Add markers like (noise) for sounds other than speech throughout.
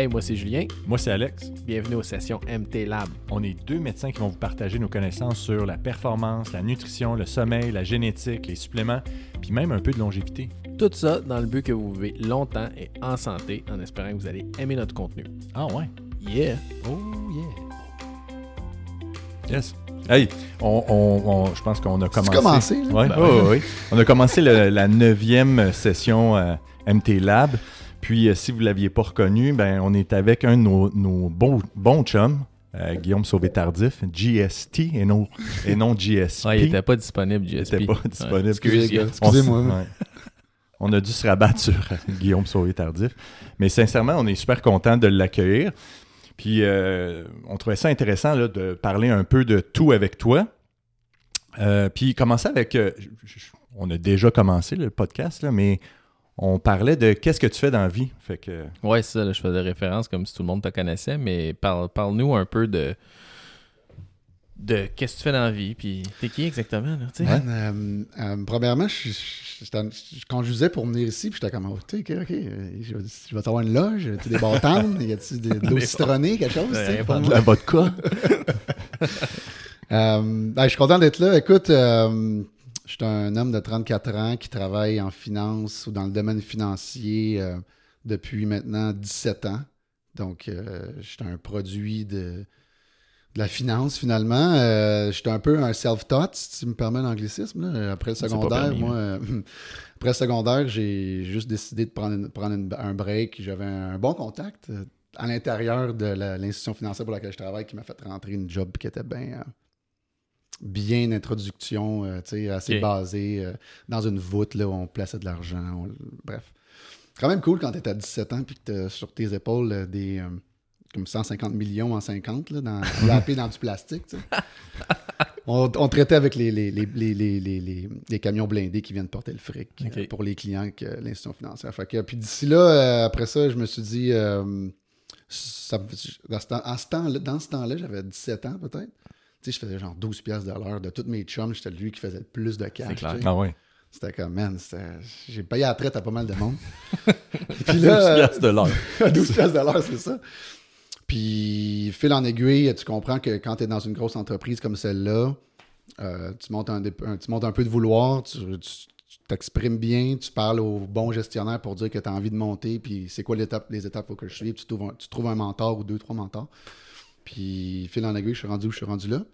Hey, moi c'est Julien. Moi, c'est Alex. Bienvenue aux sessions MT Lab. On est deux médecins qui vont vous partager nos connaissances sur la performance, la nutrition, le sommeil, la génétique, les suppléments, puis même un peu de longévité. Tout ça dans le but que vous vivez longtemps et en santé, en espérant que vous allez aimer notre contenu. Ah ouais? Yeah! Oh yeah! Yes. Hey, on, on- on- je pense qu'on a commencé. commencé, là? Ouais, Ben ouais. On a commencé le- la neuvième session euh, MT Lab. Puis, euh, si vous ne l'aviez pas reconnu, ben, on est avec un de nos, nos bons, bons chums, euh, Guillaume Sauvé-Tardif, GST et non, et non GSP. Ouais, il était pas disponible, Il GSP. était pas disponible. Ouais, excusez. Excusez-moi. On, s- ouais. On a dû se rabattre sur euh, Guillaume Sauvé-Tardif. Mais sincèrement, on est super content de l'accueillir. Puis, euh, on trouvait ça intéressant là, de parler un peu de tout avec toi. Euh, puis, commencer avec. euh, on a déjà commencé le podcast, là, mais on parlait de qu'est-ce que tu fais dans la vie. Fait que. Ouais, c'est ça, là, je faisais référence comme si tout le monde te connaissait, mais parle- parle-nous un peu de. de qu'est-ce que tu fais dans la vie, puis t'es qui exactement, là, tu sais? Man, euh, euh, premièrement, je, je, je, conduisais pour venir ici, puis j'étais comme, oh, tu sais, ok, ok, je, vais- je vais t'avoir une loge, y a-tu des bâtons, y a-tu de, de l'eau Des citronnée, quelque chose, Ouais, tu sais? De la vodka. (laughs) Euh, ben, je suis content d'être là. Écoute, euh, je suis un homme de 34 ans qui travaille en finance ou dans le domaine financier euh, depuis maintenant 17 ans. Donc, euh, je suis un produit de, de la finance finalement. Euh, je suis un peu un self-taught, si tu me permets l'anglicisme. Après le secondaire, permis, moi, euh, (laughs) après le secondaire, j'ai juste décidé de prendre, une- prendre une- un break. J'avais un bon contact à l'intérieur de l'institution financière pour laquelle je travaille qui m'a fait rentrer une job qui était bien. Bien d'introduction, euh, tu sais, assez Ok. basée euh, dans une voûte là, où on plaçait de l'argent. on- Bref. Quand même cool quand tu à 17 ans puis que tu sur tes épaules euh, des comme 150 millions en 50 là, dans, (laughs) dans du plastique. tu sais. On, on traitait avec les, les, les, les, camions blindés qui viennent porter le fric pour les clients que l'institution financière. Fait que, puis d'ici là, après ça, je me suis dit, ça- dans ce temps- dans ce temps-là, j'avais 17 ans peut-être. Tu sais, je faisais genre 12 piastres de l'heure. De tous mes chums, j'étais lui qui faisait le plus de cash. C'est clair. Ah ouais. C'était comme, man, j'ai payé à la traite à pas mal de monde. (laughs) Puis 12 là, piastres de l'heure. (laughs) à 12 piastres de l'heure, c'est ça. Puis, fil en aiguille, tu comprends que quand tu es dans une grosse entreprise comme celle-là, euh, tu, montes un, dé- un- tu montes un peu de vouloir, tu tu- tu t'exprimes bien, tu parles au bon gestionnaire pour dire que tu as envie de monter, puis c'est quoi les étapes qu'il faut que je suive, tu trouves, un, tu trouves un mentor ou deux, trois mentors. Puis, fil en aiguille, je suis rendu où je suis rendu là.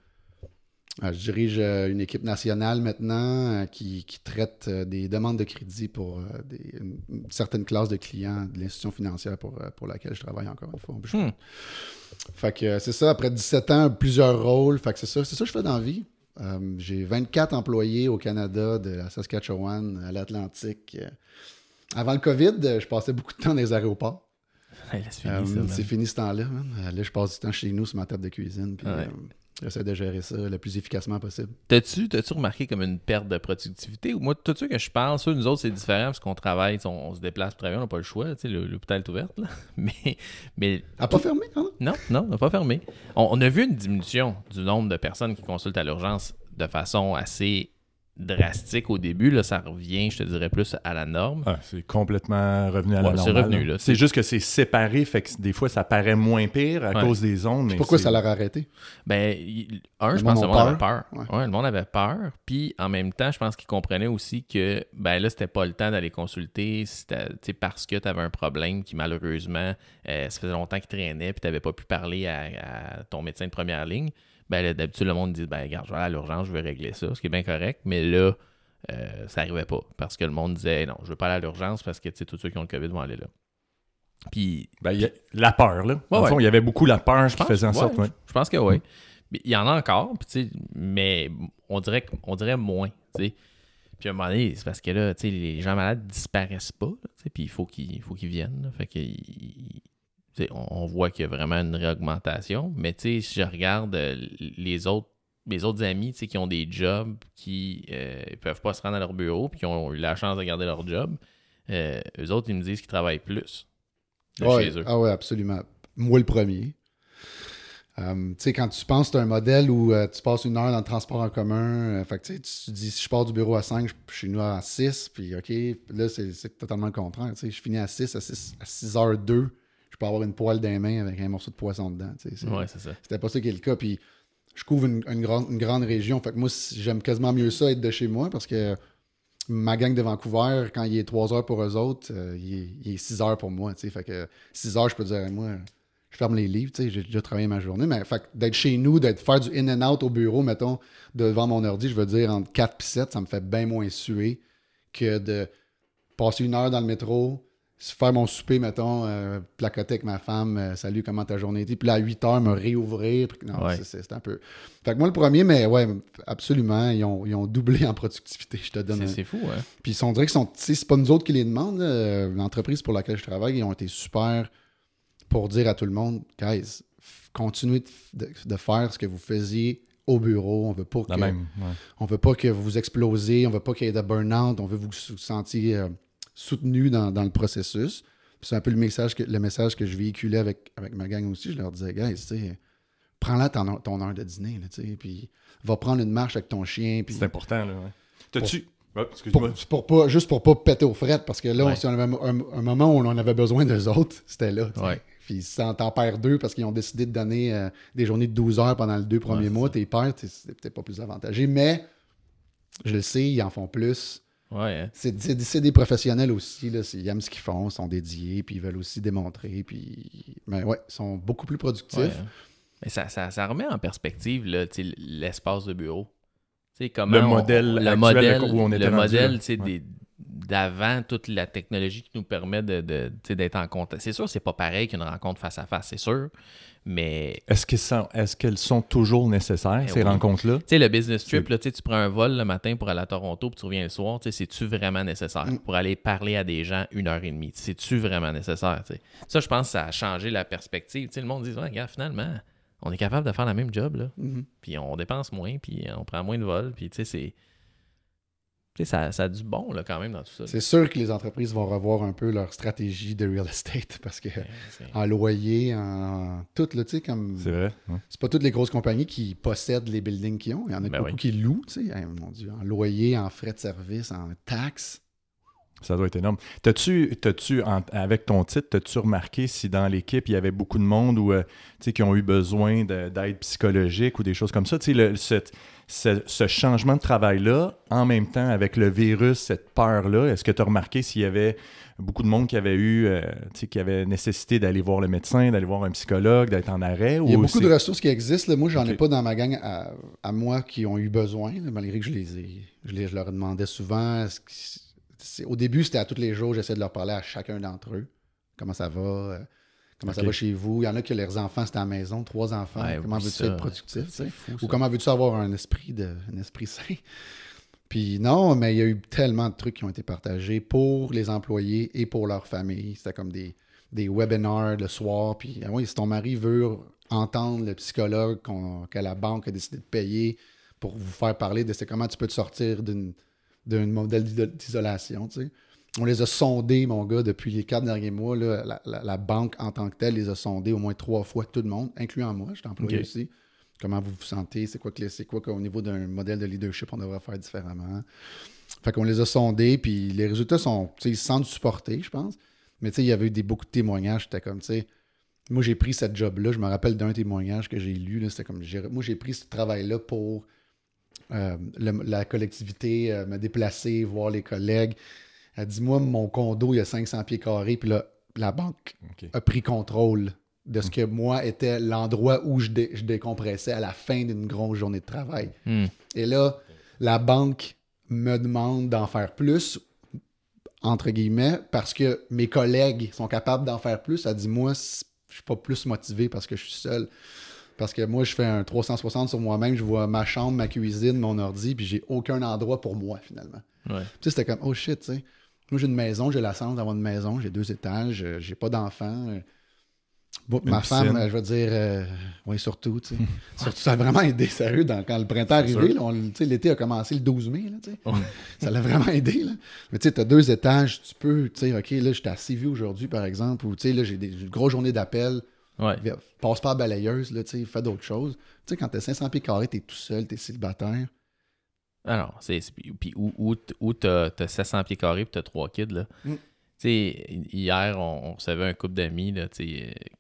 Euh, je dirige euh, une équipe nationale maintenant euh, qui, qui traite des demandes de crédit pour des- une, une certaine classe de clients de l'institution financière pour, pour laquelle je travaille encore une fois. Hmm. Fait que c'est ça, après 17 ans, plusieurs rôles. Fait que c'est ça, c'est ça que je fais dans la vie. J'ai 24 employés au Canada, de la Saskatchewan à l'Atlantique. Avant le COVID, je passais beaucoup de temps dans les aéroports. (laughs) Hey, Euh, c'est fini ce temps-là. man. Euh, Là, je passe du temps chez nous sur ma table de cuisine. Puis, Ouais. euh, j'essaie de gérer ça le plus efficacement possible. T'as-tu, t'as-tu remarqué comme une perte de productivité? Moi, tout ceux que je parle, ça, nous autres, c'est différent parce qu'on travaille, on, on se déplace pour travailler, on n'a pas le choix, l'hôpital est ouvert, là. (laughs) Mais, mais n'a pas fermé, hein? non, non, on n'a pas fermé. On, on a vu une diminution du nombre de personnes qui consultent à l'urgence de façon assez drastique au début. Là, ça revient, je te dirais, plus à la norme. Ah, c'est complètement revenu à la Ouais, c'est revenu, là. C'est juste que c'est séparé, fait que des fois, ça paraît moins pire à Ouais. cause des ondes. mais Pourquoi ça l'a arrêté? Ben, un, Le je pense que le monde avait peur. Ouais, le monde avait peur. Puis en même temps, je pense qu'ils comprenaient aussi que ben là, c'était pas le temps d'aller consulter parce que tu avais un problème qui malheureusement, euh, ça faisait longtemps qu'il traînait puis tu n'avais pas pu parler à, à ton médecin de première ligne. Ben d'habitude, le monde dit ben regarde, je vais aller à l'urgence, je vais régler ça, ce qui est bien correct. Mais là, euh, ça n'arrivait pas parce que le monde disait non, je veux pas aller à l'urgence parce que tous ceux qui ont le COVID vont aller là. Puis Ben, y a la peur, là. Ouais, fond, il y avait beaucoup la peur qui faisait en ouais, sorte. Je pense que oui. Il y en a encore, mais on dirait, on dirait moins. Puis à un moment donné, c'est parce que là, les gens malades disparaissent pas. Puis il faut qu'ils faut qu'ils viennent. là. Fait sais, on, on voit qu'il y a vraiment une réaugmentation. Mais si je regarde euh, les autres mes autres amis qui ont des jobs qui euh, peuvent pas se rendre à leur bureau puis qui ont eu la chance de garder leur job, euh, eux autres, ils me disent qu'ils travaillent plus de Ouais. chez eux. Ah ouais, absolument. Moi, le premier. Euh, tu sais, quand tu penses que tu as un modèle où tu passes une heure dans le transport en commun, fait que tu te dis si je pars du bureau à 5, je suis chez nous à 6, puis OK, là, c'est totalement le contraire. Je finis à 6, à 6, à 6h02, je peux avoir une poêle dans les mains avec un morceau de poisson dedans. Ouais. C'était pas ça qui est le cas. Puis je couvre une, une grande, une grande région. Fait que moi, j'aime quasiment mieux ça être de chez moi parce que ma gang de Vancouver, quand il est 3 heures pour eux autres, euh, il, est, il est 6 heures pour moi. tu sais. Fait que 6 heures, je peux dire, moi, je ferme les livres. tu sais, J'ai déjà travaillé ma journée. Mais fait que d'être chez nous, d'être faire du in and out au bureau, mettons, devant mon ordi, je veux dire, entre 4 et 7, ça me fait bien moins suer que de passer une heure dans le métro, faire mon souper, mettons, euh, placoter avec ma femme, euh, salut, comment ta journée était, puis là, à 8 heures, me réouvrir. Non, Ouais. c'est- un peu. Fait que moi, le premier, mais ouais, absolument, ils ont, ils ont doublé en productivité, je te donne. C'est un- fou, hein? Puis on dirait que sont, c'est pas nous autres qui les demandent. L'entreprise pour laquelle je travaille, ils ont été super pour dire à tout le monde, guys, continuez de, de faire ce que vous faisiez au bureau. On veut pas que, même. ouais. on veut pas que vous explosez, on veut pas qu'il y ait de burn-out, on veut vous, vous sentir euh, soutenu dans, dans le processus. C'est un peu le message que, le message que je véhiculais avec, avec ma gang aussi. Je leur disais, guys, tu sais, prends-la ton, ton heure de dîner, là, tu sais, puis va prendre une marche avec ton chien. Puis C'est important, là. Ouais. T'as-tu. Pour, pas, juste pour pas péter aux frettes, parce que là, Ouais. si on avait un, un moment où on en avait besoin d'eux autres, c'était là. Ouais. Puis si t'en t'en perds deux parce qu'ils ont décidé de donner euh, des journées de 12 heures pendant les deux premiers mois, t'es perds, c'est peut-être pas plus avantagé. Mais je le sais, ils en font plus. Ouais, hein? C'est c'est- c'est des professionnels aussi, là, c'est- ils aiment ce qu'ils font, ils sont dédiés, puis ils veulent aussi démontrer. Puis, mais ouais, ils sont beaucoup plus productifs. Ouais, hein. Mais ça, ça, ça remet en perspective là, tu sais, l'espace de bureau. Tu sais, comment Le on- modèle le actuel modèle, où on était le rendu, modèle Ouais. des- d'avant toute la technologie qui nous permet de, de- d'être en contact. C'est sûr, c'est pas pareil qu'une rencontre face à face, c'est sûr. Mais Est-ce qu'elles sont, est-ce qu'elles sont toujours nécessaires, Eh ces oui. rencontres-là? tu sais, le business trip, là, tu prends un vol le matin pour aller à Toronto puis tu reviens le soir, c'est-tu vraiment nécessaire Mm. pour aller parler à des gens une heure et demie? C'est-tu vraiment nécessaire? tu sais? Ça, je pense que ça a changé la perspective. Tu sais, le monde dit, ouais, regarde, finalement, on est capable de faire la même job, là. Mhm. puis on dépense moins, puis on prend moins de vols, puis tu sais, c'est. Tu ça, ça a du bon, là, quand même, dans tout ça. C'est sûr que les entreprises vont revoir un peu leur stratégie de real estate (laughs) parce que Ouais, en loyer, en tout, là, tu sais, comme. C'est vrai. C'est pas toutes les grosses compagnies qui possèdent les buildings qu'ils ont. Il y en a Ben beaucoup oui. qui louent, tu sais. Hey, mon Dieu, en loyer, en frais de service, en taxes. Ça doit être énorme. T'as-tu, t'as-tu en- avec ton titre, t'as-tu remarqué si dans l'équipe, il y avait beaucoup de monde ou, euh, tu sais, qui ont eu besoin de- d'aide psychologique ou des choses comme ça? Tu sais, le- cette- ce, ce changement de travail-là, en même temps avec le virus, cette peur-là, est-ce que tu as remarqué s'il y avait beaucoup de monde qui avait eu, euh, qui avait nécessité d'aller voir le médecin, d'aller voir un psychologue, d'être en arrêt? Il y a ou beaucoup de ressources qui existent. là. Moi, j'en ai Ok. pas dans ma gang à, à moi qui ont eu besoin, là, malgré que je les ai. Je, les- je leur demandais souvent. au début, c'était à tous les jours, j'essayais de leur parler à chacun d'entre eux. Comment ça va? Comment ça va chez vous? Il y en a que leurs enfants, c'était à la maison, trois enfants. Ouais, comment veux-tu être productif? C'est fou, Ou comment veux-tu avoir un esprit de un esprit sain? (laughs) Puis non, mais il y a eu tellement de trucs qui ont été partagés pour les employés et pour leur famille. C'était comme des, des webinars le soir. Puis ah oui, si ton mari veut entendre le psychologue qu'on- que la banque a décidé de payer pour vous faire parler de c'est comment tu peux te sortir d'une- d'un modèle d'iso- d'isolation, tu sais. On les a sondés, mon gars, depuis les quatre derniers mois. là, la, la- la banque en tant que telle les a sondés au moins trois fois, tout le monde, incluant moi, je suis employé aussi. Comment vous vous sentez? C'est quoi, c'est quoi qu'au niveau d'un modèle de leadership on devrait faire différemment? Fait qu'on les a sondés, puis les résultats sont, tu sais, ils se sentent supportés, je pense. Mais tu sais, il y avait eu des, beaucoup de témoignages. C'était comme, tu sais, moi j'ai pris cette job-là. Je me rappelle d'un témoignage que j'ai lu. C'était comme, moi j'ai pris ce travail-là pour euh, le- la collectivité, euh, me déplacer, voir les collègues. Elle dit, moi, mon condo, il y a 500 pieds carrés, puis là, la banque a pris contrôle de ce que moi était l'endroit où je, dé- je décompressais à la fin d'une grosse journée de travail. Hmm. Et là, la banque me demande d'en faire plus, entre guillemets, parce que mes collègues sont capables d'en faire plus. Elle dit, moi, je suis pas plus motivé parce que je suis seul. Parce que moi, je fais un 360 sur moi-même, je vois ma chambre, ma cuisine, mon ordi, puis j'ai aucun endroit pour moi, finalement. Ouais. Tu sais, c'était comme, oh shit, tu sais. Moi, j'ai une maison, j'ai la chance d'avoir une maison, j'ai deux étages, euh, j'ai pas d'enfants. euh. Bon, ma piscine. femme, euh, je veux dire, euh, oui, surtout, tu sais. (laughs) surtout, ça a vraiment aidé, sérieux, dans- quand le printemps est arrivé, là, on- tu l'été a commencé le 12 mai, là, tu sais. ça l'a vraiment aidé, là. Mais tu sais, t'as deux étages, tu peux, tu sais, OK, là, j'étais à Séville aujourd'hui, par exemple, ou tu sais, là, j'ai des une grosse journée d'appel, Ouais. passe pas à balayeuse, là, tu sais, fais d'autres choses. Tu sais, quand t'as 500 pieds carrés, t'es tout seul, t'es célibataire. Alors, c'est. c'est- Puis où, où, où t'as t'as 700 pieds carrés puis t'as trois kids, là. Mm. Hier, on, on recevait un couple d'amis là,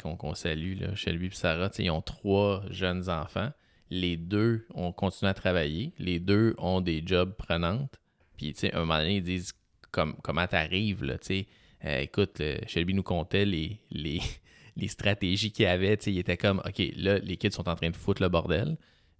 qu'on qu'on salue, là, Shelby et Sarah. Ils ont trois jeunes enfants. Les deux ont continué à travailler. Les deux ont des jobs prenantes. Puis, tu sais, un moment donné, ils disent comme, comment t'arrives, là, tu. Euh, écoute, Shelby nous comptait les, les, (laughs) les stratégies qu'il y avait. Tu sais, il était comme, OK, là, les kids sont en train de foutre le bordel.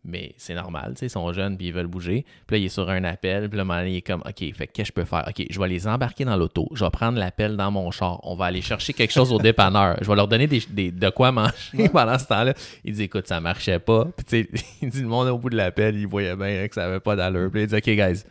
Mais c'est normal, tu sais, ils sont jeunes puis ils veulent bouger. Puis là, il est sur un appel, puis là, il est comme, OK, fait que qu'est-ce que je peux faire? OK, je vais les embarquer dans l'auto, je vais prendre l'appel dans mon char, on va aller chercher quelque chose au dépanneur, je vais leur donner des, des- de quoi manger pendant ce temps-là. Il dit, écoute, ça marchait pas. Puis tu sais, (laughs) il dit, le monde au bout de l'appel, il voyait bien hein, que ça avait pas d'allure. Puis il dit, OK, guys,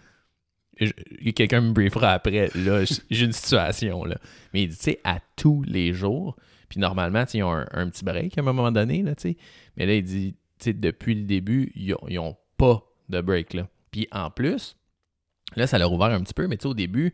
quelqu'un me briefera après, là, j'ai une situation, là. Mais il dit, tu sais, à tous les jours, puis normalement, tu sais, ils ont un, un petit break à un moment donné, là, tu sais. Mais là, il dit, depuis le début, ils ont, ils ont pas de break, là. Puis en plus, là, ça l'a ouvert un petit peu, mais au début,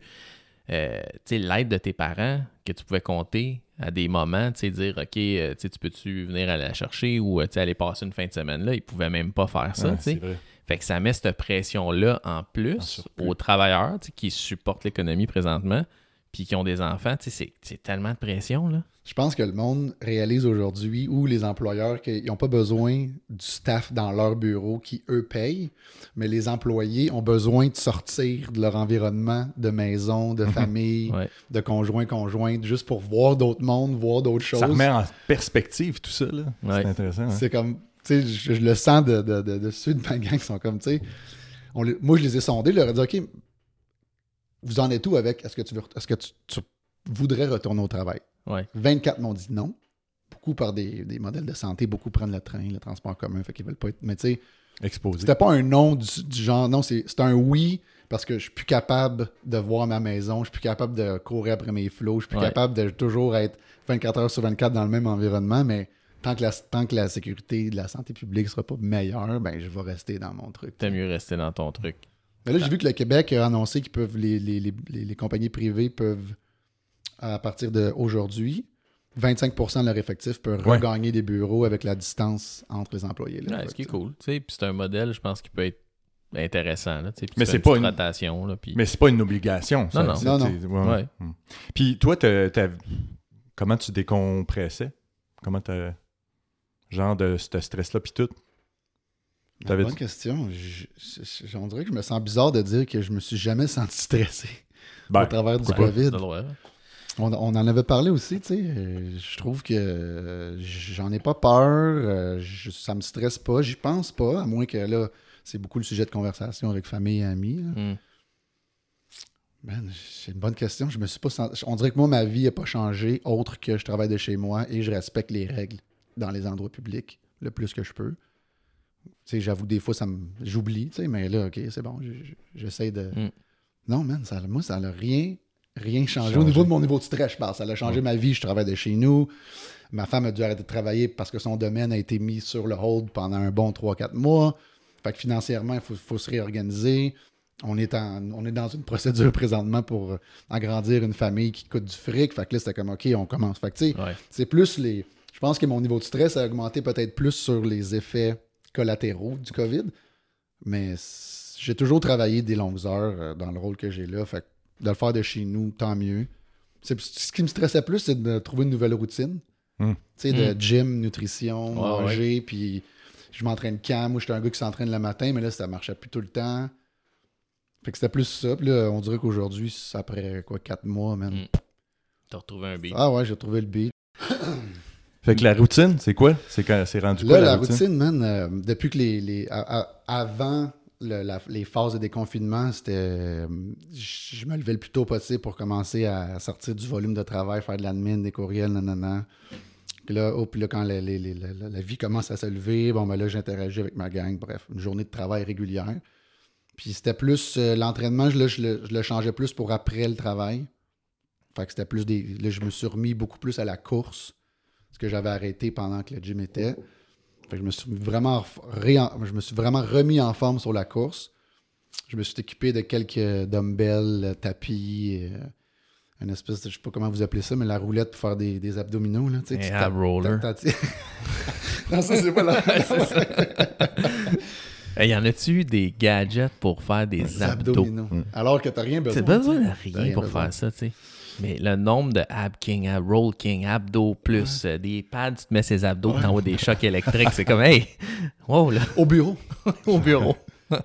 euh, l'aide de tes parents, que tu pouvais compter à des moments, dire, OK, euh, tu peux-tu venir aller la chercher ou, euh, aller passer une fin de semaine là, ils pouvaient même pas faire ça, Ouais, vrai. Fait que ça met cette pression-là en plus En aux travailleurs qui supportent l'économie présentement, puis qui ont des enfants. Tu sais, C'est c'est tellement de pression, là. Je pense que le monde réalise aujourd'hui, ou les employeurs, qu'ils n'ont pas besoin du staff dans leur bureau qui, eux, payent, mais les employés ont besoin de sortir de leur environnement de maison, de (laughs) famille, Ouais. de conjoint, conjointe, juste pour voir d'autres mondes, voir d'autres choses. Ça remet en perspective tout ça. là. Ouais. C'est intéressant. hein. C'est comme, tu sais, je, je le sens de, de, de, de ceux de ma gang qui sont comme, tu sais, moi je les ai sondés, je leur ai dit, OK, vous en êtes où avec, est-ce que tu veux, est-ce que tu, tu voudrais retourner au travail? Ouais. 24 m'ont dit non. Beaucoup par des, des modèles de santé, beaucoup prennent le train, le transport commun, fait qu'ils veulent pas être. Mais tu sais, Exposé. c'était pas un non du, du genre, non, c'est c'est un oui parce que je suis plus capable de voir ma maison, je suis plus capable de courir après mes flots, je suis plus Ouais. capable de toujours être 24 heures sur 24 dans le même environnement, mais tant que la, tant que la sécurité de la santé publique sera pas meilleure, ben je vais rester dans mon truc. T'aimes mieux rester dans ton truc. Mais là, j'ai vu que le Québec a annoncé qu'ils peuvent, les, les, les, les- les compagnies privées peuvent, à partir d'aujourd'hui, 25% de leur effectif peuvent Ouais. regagner des bureaux avec la distance entre les employés. là. Ouais, Fait ce qui est cool. tu sais. Puis c'est un modèle, je pense, qui peut être intéressant. Là, tu Mais tu c'est pas une- rotation. Là. Mais c'est pas une obligation. ça. Non, non. Non, non. c'est- ouais, ouais. Ouais. Hmm. Puis toi, comment tu décompressais? Comment t'as... Genre de ce stress-là, puis tout? T'avais bonne question. Je, je- je- on dirait que je me sens bizarre de dire que je me suis jamais senti stressé Ben, au travers du? COVID. On, on en avait parlé aussi, tu sais. Je trouve que euh, j'en ai pas peur. euh, je- ça me stresse pas. J'y pense pas, à moins que là, c'est beaucoup le sujet de conversation avec famille et amis. Hmm. C'est une bonne question. Je me suis pas senti- On dirait que moi, ma vie n'a pas changé, autre que je travaille de chez moi et je respecte les règles dans les endroits publics le plus que je peux. J'avoue, des fois, ça me... j'oublie, tu sais, mais là, OK, c'est bon, je- je- j'essaie de... Mm. Non, man, ça, moi, ça n'a rien, rien changé. Changé. Au niveau de mon niveau de stress, je parle. Ça a changé ma vie. Je travaille de chez nous. Ma femme a dû arrêter de travailler parce que son domaine a été mis sur le hold pendant un bon 3-4 mois. Fait que financièrement, il faut, faut se réorganiser. On est, en, on est dans une procédure (laughs) présentement pour agrandir une famille qui coûte du fric. Fait que là, c'était comme, OK, on commence. Fait que, tu sais, Ouais. c'est plus les. Je pense que mon niveau de stress a augmenté peut-être plus sur les effets collatéraux du COVID. Mais j'ai toujours travaillé des longues heures euh, dans le rôle que j'ai là. Fait que de le faire de chez nous, tant mieux. C'est- Ce qui me stressait plus, c'est de trouver une nouvelle routine. Hmm. Tu sais, de Hmm. gym, nutrition, Ouais, manger, puis je m'entraîne quand. Moi, j'étais un gars qui s'entraîne le matin, mais là, ça marchait plus tout le temps. Fait que c'était plus ça. Puis là, on dirait qu'aujourd'hui, c'est après quoi, quatre mois, man. Hmm. T'as retrouvé un beat. Ah ouais, j'ai trouvé le beat. Fait que la routine, c'est quoi? C'est quand c'est rendu Là, quoi, la, la, routine, routine? man, euh, depuis que les. les avant le- la- les phases de déconfinement, c'était. euh, je me levais le plus tôt possible pour commencer à sortir du volume de travail, faire de l'admin, des courriels, nanana. Puis là, oh, puis là, quand la, les- les- la- la- la vie commence à se lever, bon, ben là, j'interagis avec ma gang. Bref, une journée de travail régulière. Puis c'était plus. euh, L'entraînement, je, le- je le, je le changeais plus pour après le travail. Fait que c'était plus des. Là, je me suis remis beaucoup plus à la course, que j'avais arrêté pendant que le gym était. Fait que je me suis vraiment ré- je me suis vraiment remis en forme sur la course. Je me suis équipé de quelques dumbbells, euh, tapis, euh, une espèce de, je sais pas comment vous appelez ça, mais la roulette pour faire des, des abdominaux. Là, tu sais, roller. (laughs) non, ça, c'est pas la (laughs) Hey, y en a-tu des gadgets pour faire des abdos? abdominaux. Alors que t'as rien besoin. T'as besoin de rien pour besoin. faire ça, tu sais. Mais le nombre de ab king, ab roll king, abdos plus euh, des pads, tu te mets ses abdos, tu envoies des chocs électriques. C'est comme, hey, wow, là, Au bureau. (laughs) au bureau. (laughs)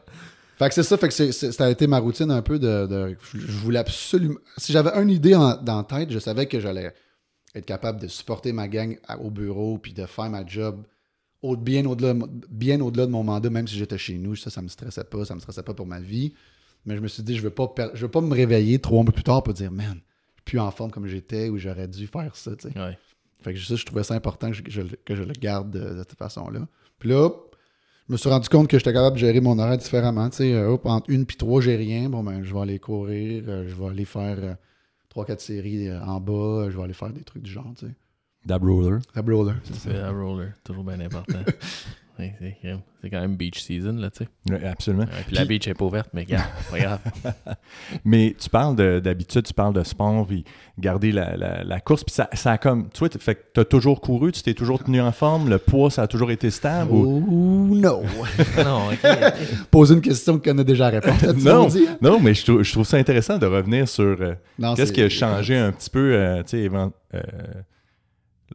Fait que c'est ça, fait que c'est- c'est- ça a été ma routine un peu de. de- je voulais absolument. Si j'avais une idée en- dans la tête, je savais que j'allais être capable de supporter ma gang à- au bureau puis de faire ma job au- bien au-delà de, bien au-delà de mon mandat, même si j'étais chez nous. Ça, ça me stressait pas, ça me stressait pas pour ma vie. Mais je me suis dit, je veux pas, per- je veux pas me réveiller trois mois plus tard pour dire, man, plus en forme comme j'étais ou j'aurais dû faire ça, tu sais. Ouais. Fait que ça, je trouvais ça important que je, que je le- que je le garde de, de cette façon-là. Puis là, je me suis rendu compte que j'étais capable de gérer mon horaire différemment. Tu sais, euh, hop, entre une puis trois, j'ai rien. Bon, ben, je vais aller courir, euh, je vais aller faire euh, trois, quatre séries euh, en bas, euh, je vais aller faire des trucs du genre, tu sais. Dab roller. La roller, c'est ça. Un roller, toujours bien important. (laughs) C'est quand même beach season, là, tu sais. Oui, absolument. Ouais, puis la beach est pas ouverte, mais regarde, pas grave. (laughs) Mais tu parles de- d'habitude, tu parles de sport, puis garder la, la- la course, puis ça, ça a comme. Tu vois, t- fait que t'as toujours couru, tu t'es toujours tenu en forme, le poids, ça a toujours été stable ou- Oh no! (laughs) (laughs) non, ok. ok. Poser une question qu'on a déjà la réponse. tu Non, dit, hein? non, mais je trouve, je trouve ça intéressant de revenir sur euh, qu'est-ce qui a changé un petit peu, euh, tu sais, euh,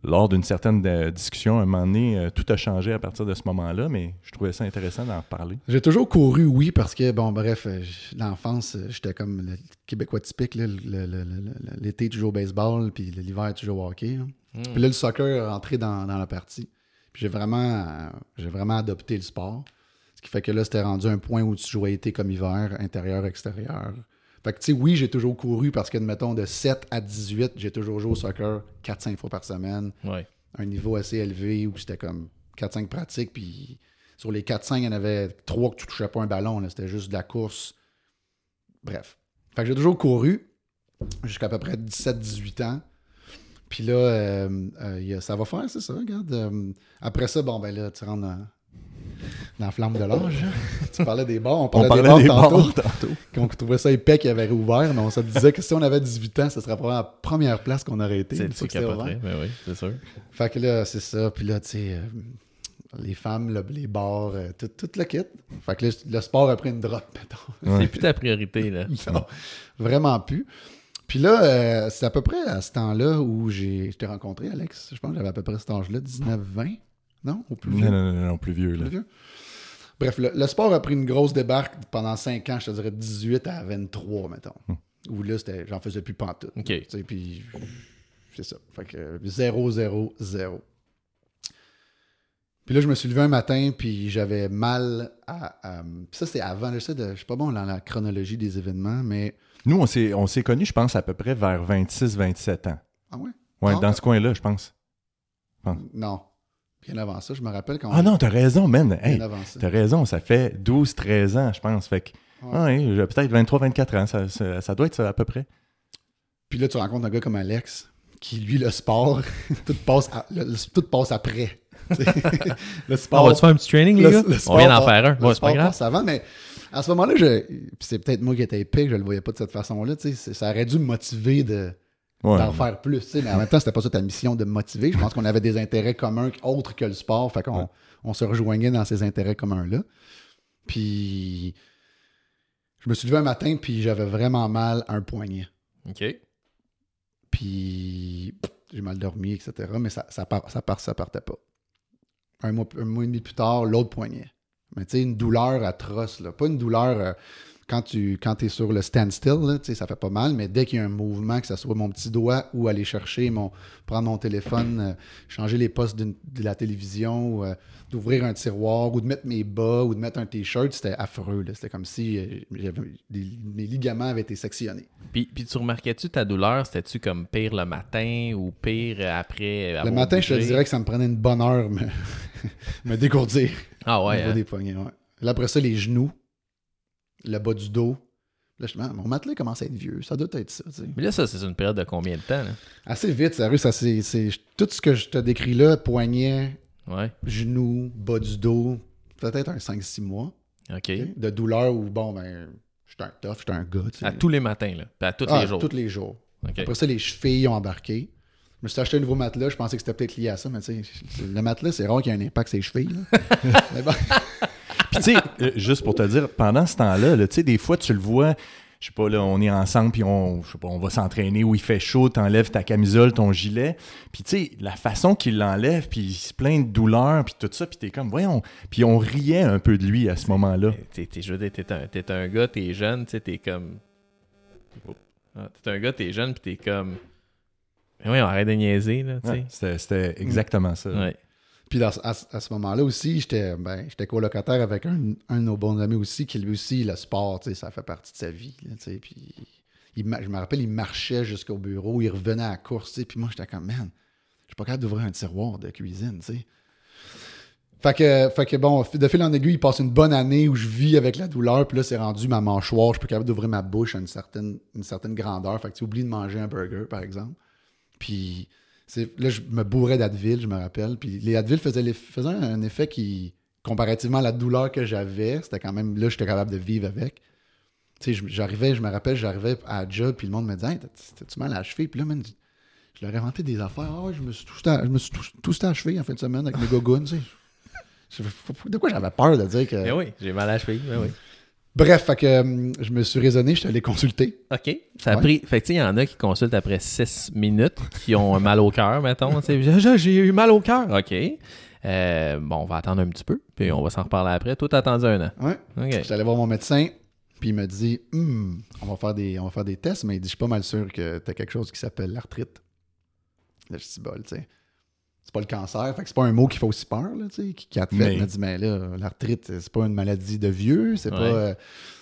lors d'une certaine euh, discussion, à un moment donné, euh, tout a changé à partir de ce moment-là, mais je trouvais ça intéressant d'en parler. J'ai toujours couru, oui, parce que, bon, bref, euh, l'enfance, j'étais comme le Québécois typique, là, le- le- le- le- l'été, tu joues au baseball, puis l'hiver, tu joues au hockey. hein. Hmm. Puis là, le soccer est rentré dans, dans la partie. Puis j'ai vraiment, euh, j'ai vraiment adopté le sport. Ce qui fait que là, c'était rendu un point où tu jouais été comme hiver, intérieur, extérieur. Fait que, tu sais, oui, j'ai toujours couru parce que, mettons, de 7 à 18, j'ai toujours joué au soccer 4-5 fois par semaine Ouais. un niveau assez élevé où c'était comme 4-5 pratiques, puis sur les 4-5, il y en avait 3 que tu touchais pas un ballon, c'était juste de la course. Bref. Fait que j'ai toujours couru jusqu'à peu près 17-18 ans. Puis là, euh, euh, ça va faire, c'est ça, regarde. euh, après ça, bon, ben là, tu rentres dans, la flamme de l'âge. hein. tu parlais des bars, on On parlait, parlait des des bars tantôt bars tantôt. (laughs) qu'on trouvait ça épais qu'il avait réouvert, mais on se disait que si on avait 18 ans, ce serait probablement la première place qu'on aurait été. C'est capoterais, mais oui, c'est sûr. Fait que là, c'est ça. Puis là, tu sais, euh, les femmes, le- les bars, euh, tout, tout le kit. Fait que là, le sport a pris une drop, (laughs) mettons. C'est plus ta priorité, là. (laughs) Non, vraiment plus. Puis là, euh, c'est à peu près à ce temps-là où j'ai, je t'ai rencontré, Alex. Je pense que j'avais à peu près cet âge-là, 19-20. Non? Au plus vieux? Non, non, non, non, plus vieux. Là. Plus vieux? Bref, le, le sport a pris une grosse débarque pendant 5 ans, je te dirais 18 à 23, mettons. Où là, j'en faisais plus pantoute. OK. Tu sais, puis c'est ça. Fait que 0, 0, 0. Puis là, je me suis levé un matin, puis j'avais mal à. à- puis ça, c'est avant. Je sais, de- je suis pas bon dans la chronologie des événements, mais. Nous, on s'est, on s'est connus, je pense, à peu près vers 26-27 ans. Ah ouais? Ouais, Ah. dans ce coin-là, je pense. Non. Bien avant ça, je me rappelle quand. Ah non, t'as raison, man. Bien Hey, avant ça. t'as raison, ça fait 12-13 ans, je pense. Fait que, Ouais. ah, ouais, peut-être 23-24 ans, ça, ça, ça doit être ça à peu près. Puis là, tu rencontres un gars comme Alex, qui, lui, le sport, (laughs) tout, passe à- le- le- tout passe après. (laughs) Le On sport. va-tu faire un petit training, les le- gars? le On sport vient d'en faire un. le Ouais, c'est pas sport grave. passe avant, mais à ce moment-là, je... puis c'est peut-être moi qui étais épique, je le voyais pas de cette façon-là. Ça aurait dû me motiver de, Ouais. d'en faire plus. tu sais, Mais en même temps, c'était pas ça ta mission de me motiver. Je pense qu'on avait des intérêts communs autres que le sport. Fait qu'on Ouais. on se rejoignait dans ces intérêts communs-là. Puis je me suis levé un matin, puis j'avais vraiment mal à un poignet. OK. Puis j'ai mal dormi, etc. Mais ça, ça, part- ça, part- ça partait pas. Un mois, un mois et demi plus tard, l'autre poignet. Mais tu sais, une douleur atroce, là. Pas une douleur euh, quand tu quand es sur le standstill, là, ça fait pas mal, mais dès qu'il y a un mouvement, que ce soit mon petit doigt ou aller chercher mon. prendre mon téléphone, euh, changer les postes de la télévision, ou euh, d'ouvrir un tiroir, ou de mettre mes bas, ou de mettre un t-shirt, c'était affreux. C'était comme si euh, mes ligaments avaient été sectionnés. Puis, puis tu remarquais-tu ta douleur? C'était-tu comme pire le matin ou pire après? Le matin, je te dirais que ça me prenait une bonne heure me, (laughs) me dégourdir Ah au ouais. niveau hein? des poignets. ouais. Là, après ça, les genoux, le bas du dos. Là, je me mon matelas commence à être vieux. Ça doit être ça. Mais là, ça, c'est une période de combien de temps? Là? Assez vite, sérieux. Ça, c'est, c'est- tout ce que je te décris là, poignets, Ouais. genoux, bas du dos, peut-être un 5-6 mois OK. de douleur où, bon, ben, j'étais un tough, j'étais un gars. À tous les matins, là. Puis à tous Ah, les jours. Tous les jours. OK. Après ça, les chevilles ont embarqué. Je me suis acheté un nouveau matelas. Je pensais que c'était peut-être lié à ça, mais tu sais, le matelas, c'est rare qu'il y ait un impact sur les chevilles. là. (laughs) Mais bon. Puis, tu sais, euh, juste pour te dire, pendant ce temps-là, là, tu sais, des fois, tu le vois, je sais pas, là, on est ensemble, puis on, je sais pas, on va s'entraîner où il fait chaud, t'enlèves ta camisole, ton gilet. Puis, tu sais, la façon qu'il l'enlève, puis il se plaint de douleur, puis tout ça, puis t'es comme, voyons. Puis on riait un peu de lui à ce moment-là. Je veux dire, t'es un, t'es un gars, t'es jeune, tu sais, t'es comme. Ah, T'es un gars, t'es jeune, puis t'es comme. Mais oui, on arrête de niaiser, là, tu sais. Ouais, c'était exactement ça. Ouais. Puis à, à ce moment-là aussi, j'étais ben, colocataire avec un, un de nos bons amis aussi, qui lui aussi, le sport, ça fait partie de sa vie. puis il je me rappelle, il marchait jusqu'au bureau, il revenait à la course, puis moi, j'étais comme, man, je suis pas capable d'ouvrir un tiroir de cuisine. Fait que, fait que bon, de fil en aiguille, il passe une bonne année où je vis avec la douleur, puis là, c'est rendu ma mâchoire, je suis pas capable d'ouvrir ma bouche à une certaine, une certaine grandeur. Fait que tu oublies de manger un burger, par exemple. Puis là, je me bourrais d'Advil, je me rappelle. Puis les Advil faisaient, un effet qui, comparativement à la douleur que j'avais, c'était quand même, là, j'étais capable de vivre avec. Tu sais, j'arrivais, je me rappelle, j'arrivais à la job, puis le monde me disait, hey, t'as-tu mal à la cheville? Puis là, man, je leur ai inventé des affaires. Ah ouais, je me suis tout je me suis tout, tout à la cheville en fin de semaine avec mes gogoons, tu sais. (laughs) De quoi j'avais peur de dire que. Mais oui, j'ai mal à la cheville, mais oui. Bref, fait que hum, je me suis raisonné, je suis allé consulter. OK. Ça a Ouais. pris. Fait que, tu sais, il y en a qui consultent après 6 minutes, qui ont un mal au cœur, mettons. J'ai- eu mal au cœur. OK. Euh, bon, on va attendre un petit peu, puis on va s'en reparler après. Toi, t'as attendu un an. Ouais. OK. J'étais allé voir mon médecin, puis il me dit Hum, on, va faire des, on va faire des tests, mais il dit Je suis pas mal sûr que tu as quelque chose qui s'appelle l'arthrite. Là, je dis bol, tu sais. C'est pas le cancer, fait que c'est pas un mot qui fait aussi peur, là, tu sais, qui, qui a fait. Mais- m'a dit Mais là, l'arthrite, c'est pas une maladie de vieux, c'est Ouais. pas. euh,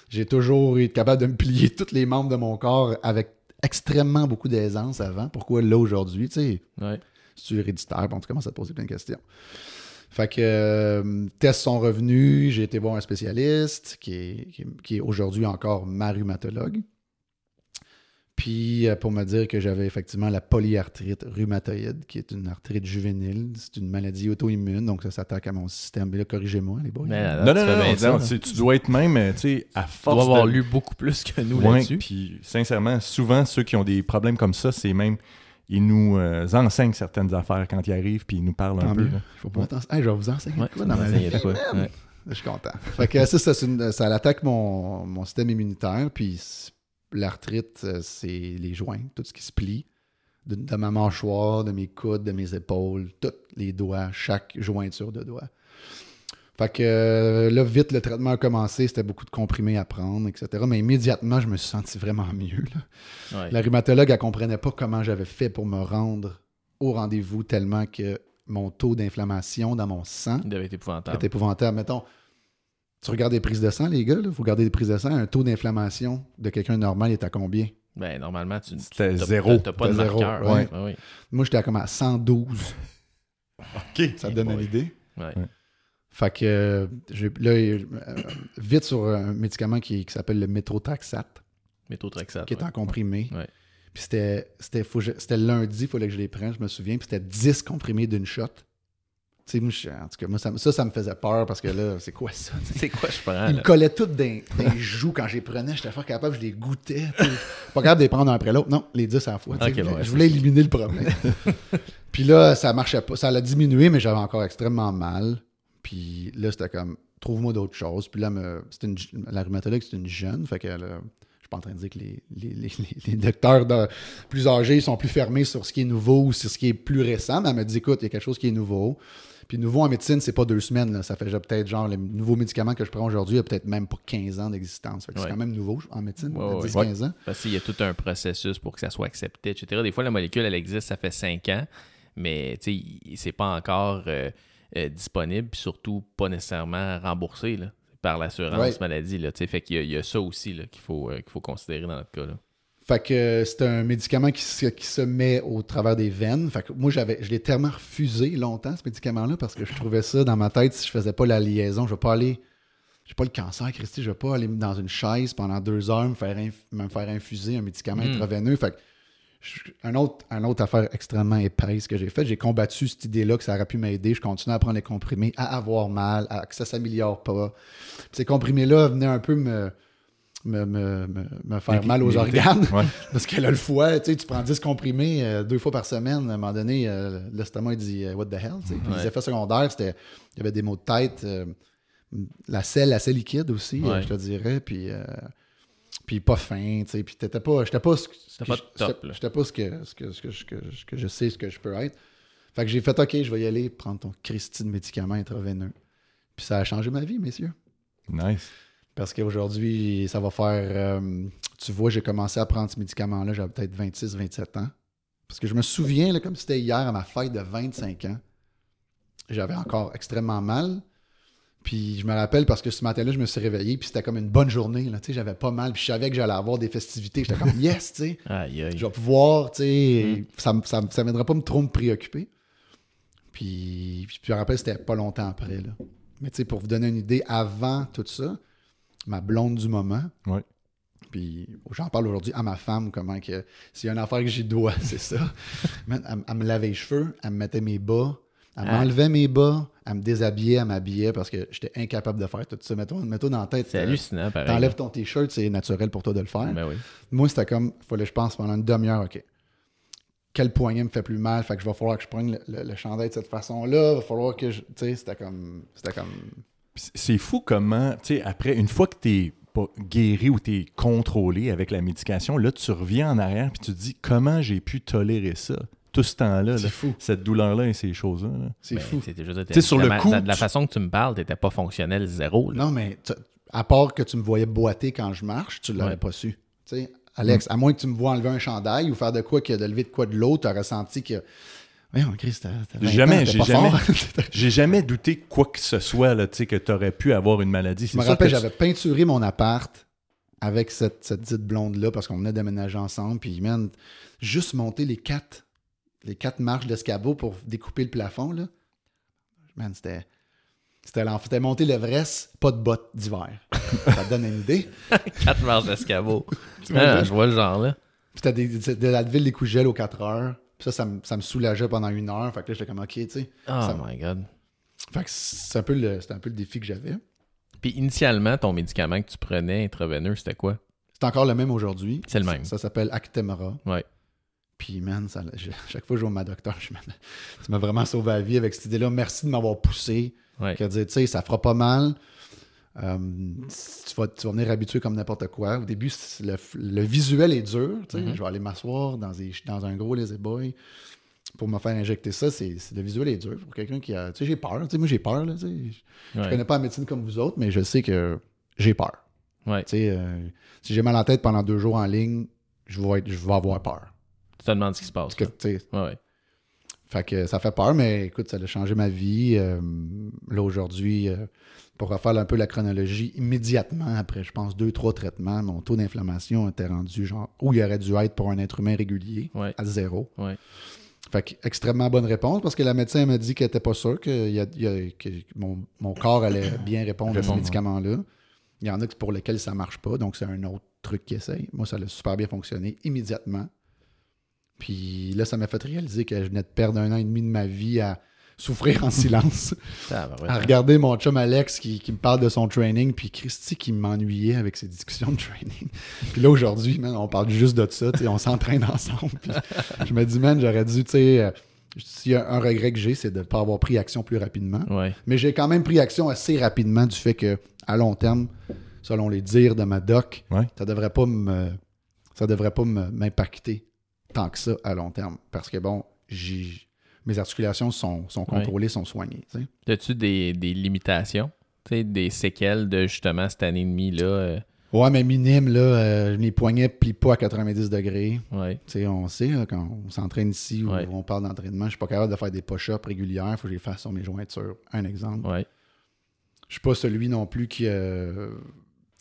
J'ai toujours été capable de me plier (laughs) tous les membres de mon corps avec extrêmement beaucoup d'aisance avant. Pourquoi là aujourd'hui, tu sais? Ouais. c'est héréditaire, bon, tu commences à te poser plein de questions. Fait que euh, tests sont revenus, j'ai été voir un spécialiste qui est, qui est- qui est aujourd'hui encore ma rhumatologue. Puis euh, pour me dire que j'avais effectivement la polyarthrite rhumatoïde, qui est une arthrite juvénile. C'est une maladie auto-immune, donc ça s'attaque à mon système. Mais là, corrigez-moi, les boys. Mais là, Non, tu non, non, ça, tu dois être même, euh, tu sais, à Tu force dois avoir de... lu beaucoup plus que nous Ouais, là-dessus. puis sincèrement, souvent, ceux qui ont des problèmes comme ça, c'est même... Ils nous euh, enseignent certaines affaires quand ils arrivent, puis ils nous parlent un peu. là. Faut pas Hey, je vais vous enseigner Ouais, quoi dans ma ça, vie? Ouais. Je suis content. Fait que ça, ça, une- ça attaque mon, mon système immunitaire. Puis l'arthrite, euh, c'est les joints, tout ce qui se plie. De, de ma mâchoire, de mes coudes, de mes épaules, tous les doigts, chaque jointure de doigt. Fait que euh, là, vite, le traitement a commencé. C'était beaucoup de comprimés à prendre, etc. Mais immédiatement, je me suis senti vraiment mieux. là. Ouais. La rhumatologue, elle comprenait pas comment j'avais fait pour me rendre au rendez-vous tellement que mon taux d'inflammation dans mon sang être épouvantable. épouvantable. Mettons, tu regardes des prises de sang, les gars, il faut regarder des prises de sang. Un taux d'inflammation de quelqu'un de normal est à combien? Ben, normalement, tu C'était zéro. T'as pas de zéro, marqueur. ouais. Ouais, ouais. Moi, j'étais à comme à 112. OK. Ça te donne une idée? Ouais. Fait que euh, j'ai- là, euh, vite sur un médicament qui, qui s'appelle le métrotaxate, Méthotrexate. qui est ouais. en comprimé. Ouais. Puis c'était, c'était, faut que je- c'était lundi, il fallait que je les prenne, je me souviens. Puis c'était 10 comprimés d'une shot. Moi, je- en tout cas, moi, ça, ça, ça me faisait peur parce que là, c'est quoi ça? C'est quoi je prends, Ils me collaient toutes les (laughs) joues quand je les prenais. J'étais fort capable, je les goûtais. Pas capable de les prendre un après l'autre. Non, les 10 à la fois. je, bon, ouais, je voulais éliminer le problème. (laughs) Puis là, ça marchait pas. Ça l'a diminué, mais j'avais encore extrêmement mal. Puis là, c'était comme, trouve-moi d'autres choses. Puis là, me- une- la rhumatologue, c'est une jeune. Fait que là, je suis pas en train de dire que les, les, les, les docteurs de- plus âgés ils sont plus fermés sur ce qui est nouveau ou sur ce qui est plus récent. Mais elle m'a dit, écoute, il y a quelque chose qui est nouveau. Puis nouveau en médecine, c'est pas deux semaines. là. Ça fait peut-être genre les nouveaux médicaments que je prends aujourd'hui, il y a peut-être même pas 15 ans d'existence. Ouais. C'est quand même nouveau en médecine, Ouais, ouais, 10-15 ans. Parce qu'il y a tout un processus pour que ça soit accepté, etc. Des fois, la molécule, elle existe, ça fait 5 ans, mais tu sais, il- c'est pas encore euh, euh, disponible, puis surtout pas nécessairement remboursé là, par l'assurance maladie. Là, tu sais. fait qu'il y, a- il y a ça aussi qu'il faut, euh, qu'il faut considérer dans notre cas. Là. Fait que c'est un médicament qui se, qui se met au travers des veines. Fait que moi, j'avais, je l'ai tellement refusé longtemps, ce médicament-là, parce que je trouvais ça dans ma tête, si je faisais pas la liaison, je vais pas aller. J'ai pas le cancer, Christy, je vais pas aller dans une chaise pendant deux heures me faire, inf- me faire infuser un médicament Mm. intraveineux. Fait que un autre, un autre affaire extrêmement épaisse que j'ai faite, j'ai combattu cette idée-là que ça aurait pu m'aider. Je continue à prendre les comprimés, à avoir mal, à, que ça s'améliore pas. Puis ces comprimés-là venaient un peu me, me, me, me- faire mal aux organes. Ouais. (laughs) Parce que là, le foie, tu sais, tu prends 10 comprimés euh, deux fois par semaine, à un moment donné, euh, l'estomac, il dit euh, What the hell? Puis Ouais. Les effets secondaires, c'était. Il y avait des maux de tête, euh, la selle, la selle liquide aussi, Ouais. je te dirais. Puis. Puis pas fin, tu sais. Puis t'étais pas. J'étais pas. ce que- pas je- top, pas ce que, ce, que, ce, que, je- que je- que je sais, ce que je peux être. Fait que j'ai fait, OK, je vais y aller prendre ton Christy de médicament intraveineux. Puis ça a changé ma vie, messieurs. Nice. Parce qu'aujourd'hui, ça va faire. euh, tu vois, j'ai commencé à prendre ce médicament-là, j'avais peut-être 26, 27 ans. Parce que je me souviens, là, comme c'était hier à ma fête de 25 ans, j'avais encore extrêmement mal. Puis je me rappelle parce que ce matin-là, je me suis réveillé, puis c'était comme une bonne journée. Là, j'avais pas mal, puis je savais que j'allais avoir des festivités. J'étais comme, yes, tu sais, je vais pouvoir, tu sais, ça, me- ça, me- ça m'aidera pas me trop me préoccuper. Puis, puis je me rappelle, c'était pas longtemps après. Là. Mais tu sais, pour vous donner une idée, avant tout ça, ma blonde du moment, Ouais. puis j'en parle aujourd'hui à ma femme, comment que s'il y a une affaire que j'y dois, (laughs) c'est ça. Man, elle, elle me lavait les cheveux, elle me mettait mes bas, elle Ah. m'enlevait mes bas, elle me déshabillait, elle m'habillait parce que j'étais incapable de faire tout ça. Mets-toi, mets-toi dans la tête. C'est euh, hallucinant, pareil. T'enlèves ton t-shirt, c'est naturel pour toi de le faire. Ben oui. Moi, c'était comme, il fallait, je pense, pendant une demi-heure, OK. Quel poignet me fait plus mal? Fait que je vais falloir que je prenne le, le- le chandail de cette façon-là. Il va falloir que je. Tu sais, c'était comme. C'était comme. C'est fou comment, tu sais, après, une fois que tu es pas guéri ou tu es contrôlé avec la médication, là, tu reviens en arrière puis tu te dis comment j'ai pu tolérer ça tout ce temps-là, C'est fou. cette douleur-là et ces choses-là. là. C'est Ben, fou. c'était juste- Tu sais, sur de le coup, De, la façon que tu me parles, t'étais pas fonctionnel zéro. là. Non, mais à part que tu me voyais boiter quand je marche, tu l'aurais Ouais. pas su. Tu sais, Alex, à moins que tu me vois enlever un chandail ou faire de quoi que de lever de quoi de l'autre, tu aurais senti que. Voyons, Chris, t'as. t'as 20 Jamais, j'ai jamais-. (laughs) J'ai jamais douté quoi que ce soit, là, tu sais, que tu aurais pu avoir une maladie. Je me rappelle, que j'avais peinturé mon appart avec cette, cette dite blonde-là parce qu'on venait déménager ensemble. Puis, man, juste monter les quatre, les quatre marches d'escabeau pour découper le plafond, là. Man, c'était. C'était l'enfer. C'était monter l'Everest, pas de bottes d'hiver. (laughs) Ça te donne une idée. (laughs) Quatre marches d'escabeau. Ah, je vois le genre, là. Puis c'était des- de la ville des coups de gel aux 4 heures. Puis ça, ça me, ça me soulageait pendant une heure. Fait que là, j'étais comme, OK, tu sais. Oh Ça- my God. Fait que c'est un, peu le- c'était un peu le défi que j'avais. Puis initialement, ton médicament que tu prenais intraveineux, c'était quoi? C'est encore le même aujourd'hui. C'est le même. Ça s'appelle Actemra. Ouais. Puis, man, ça, je- chaque fois que je vois ma docteur, je tu m'as vraiment sauvé la vie avec cette idée-là. Merci de m'avoir poussé. Ouais. Que dire, tu sais, ça fera pas mal. Euh, tu, vas, tu vas venir habitué comme n'importe quoi. Au début, le, le visuel est dur. Mhm. Je vais aller m'asseoir dans, un gros lazy boy pour me faire injecter ça. C'est, le visuel est dur pour quelqu'un qui a. Tu sais, j'ai peur. Moi, j'ai peur. Là, tu sais. Je Ouais. connais pas la médecine comme vous autres, mais je sais que j'ai peur. Ouais. Euh, si j'ai mal en tête pendant deux jours en ligne, je vais, être- je vais avoir peur. Tu te demandes ce qui se passe. Que, Ouais, ouais. fait que ça fait peur, mais écoute, ça a changé ma vie. Euh, là, aujourd'hui, pour refaire un peu la chronologie, immédiatement après, je pense, deux, trois traitements, mon taux d'inflammation était rendu genre où il aurait dû être pour un être humain régulier, Ouais. à zéro. Ouais. Fait que, extrêmement bonne réponse parce que la médecin m'a dit qu'elle n'était pas sûre que, il y a- il y a- que mon, mon corps allait (coughs) bien répondre à ce médicament-là. Il y en a pour lesquels ça marche pas, donc c'est un autre truc qui essaye. Moi, ça a super bien fonctionné immédiatement. Puis là, ça m'a fait réaliser que je venais de perdre un an et demi de ma vie à souffrir en silence, Tabarouette. à regarder mon chum Alex qui, qui me parle de son training, puis Christy qui m'ennuyait avec ses discussions de training. (laughs) Puis là, aujourd'hui, man, on parle juste de ça, on s'entraîne ensemble. Puis je me dis, man, j'aurais dû, tu sais, euh, s'il y a un regret que j'ai, c'est de ne pas avoir pris action plus rapidement. Ouais. Mais j'ai quand même pris action assez rapidement du fait que, à long terme, selon les dires de ma doc, Ouais. ça devrait pas me, ça devrait pas me- m'impacter tant que ça à long terme. Parce que bon, j'ai, mes articulations sont, sont contrôlées, sont soignées. As-tu des, des limitations? Des séquelles de justement cette année et demie là? euh, Ouais, mais minime, là, euh, mes poignets plient pas à 90 degrés. ouais. On sait, là, quand on s'entraîne ici ou Ouais. on parle d'entraînement, je suis pas capable de faire des push-ups régulières, il faut que je les fasse sur mes jointures. Un exemple. Ouais. Je suis pas celui non plus qui, euh,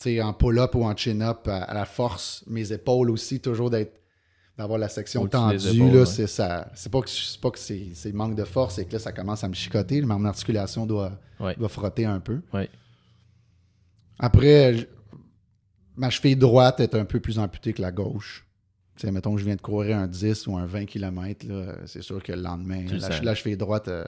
tu sais, en pull-up ou en chin-up, à, à la force, mes épaules aussi, toujours d'être d'avoir la section tendue, là, c'est ça. C'est pas que, c'est pas que c'est, c'est manque de force, c'est que là, ça commence à me chicoter. Mon articulation doit, Ouais. doit frotter un peu. Ouais. Après, ma cheville droite est un peu plus amputée que la gauche. Sais, mettons que je viens de courir un 10 ou un 20 km, c'est sûr que le lendemain, la, sens. la cheville droite, euh,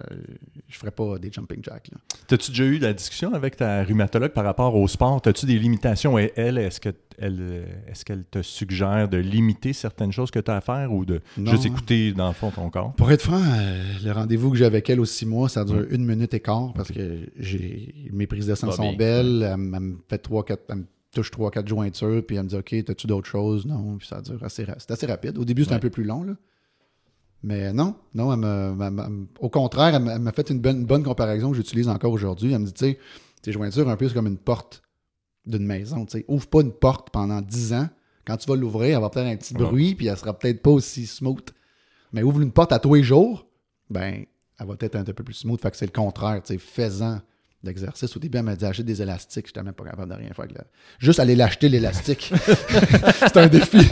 je ferais pas des jumping jacks. T'as-tu déjà eu la discussion avec ta rhumatologue par rapport au sport? T'as-tu des limitations? Et elle, est-ce que elle, euh, est-ce qu'elle te suggère de limiter certaines choses que tu as à faire ou de Non. juste écouter dans le fond ton corps? Pour être franc, euh, le rendez-vous que j'ai avec elle aux six mois, ça dure une minute et quart parce que j'ai mes prises de sang sont bien, belles. Elle, me fait trois, quatre, elle me touche 3-4 jointures, puis elle me dit OK, t'as-tu d'autres choses? Non, puis ça dure assez, ra- assez rapide. Au début, c'était un peu plus long, là. Mais non, non, elle me- elle me- au contraire, elle m'a- fait une bonne, une bonne comparaison que j'utilise encore aujourd'hui. Elle me dit, tu sais, tes jointures, un peu, c'est comme une porte d'une maison. Tu sais, ouvre pas une porte pendant 10 ans. Quand tu vas l'ouvrir, elle va faire un petit Ouais. bruit, puis elle sera peut-être pas aussi smooth. Mais ouvre une porte à tous les jours, ben, elle va peut-être être un peu plus smooth. Fait que c'est le contraire, tu sais, faisant d'exercice. Au début, elle m'a dit achète des élastiques. J'étais même pas capable de rien faire. avec la- Juste aller l'acheter, l'élastique. (laughs) c'est un défi. (laughs)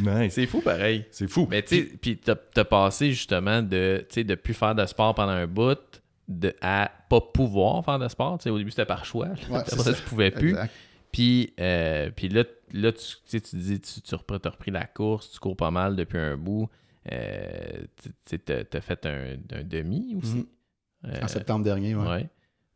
Nice. C'est fou pareil. C'est fou. Mais tu sais, puis t'as passé justement de, tu sais, de plus faire de sport pendant un bout de, à pas pouvoir faire de sport. Tu sais, au début, c'était par choix. Ouais, (laughs) Après ça, ça. tu pouvais plus. Exact. Puis, euh, puis là, là tu, tu sais, tu dis, tu, tu repris, as repris la course, tu cours pas mal depuis un bout. Euh, tu t'as fait un, un demi aussi. Mhm. Euh, En septembre dernier, ouais. ouais.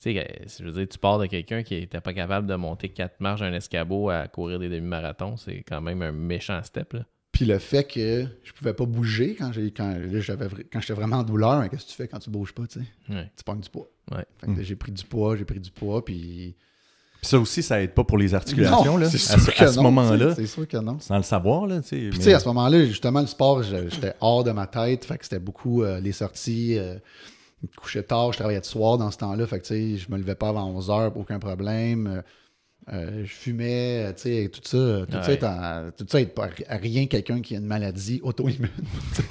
Tu sais, euh, je veux dire, tu pars de quelqu'un qui était pas capable de monter quatre marches d'un escabeau à courir des demi-marathons, c'est quand même un méchant step, là. Puis le fait que je pouvais pas bouger quand j'ai quand quand j'étais vraiment en douleur, mais qu'est-ce que tu fais quand tu bouges pas, tu sais? Ouais. Tu pognes du poids. Ouais. Fait que là, j'ai pris du poids, j'ai pris du poids, puis. Puis ça aussi, ça aide pas pour les articulations, Non, là. à sûr ce, que à ce non, moment-là, C'est sûr que non. sans le savoir, là, tu sais. Puis mais- tu sais, à ce moment-là, justement, le sport, j'étais hors de ma tête. Fait que c'était beaucoup euh, les sorties. Euh, me couchais tard, je travaillais de soir dans ce temps-là. Fait que tu sais, je me levais pas avant 11 heures, aucun problème. Euh, euh, je fumais, euh, tu sais, tout ça. Tout ça Ouais. est en- tout ça est pas à rien quelqu'un qui a une maladie auto-immune.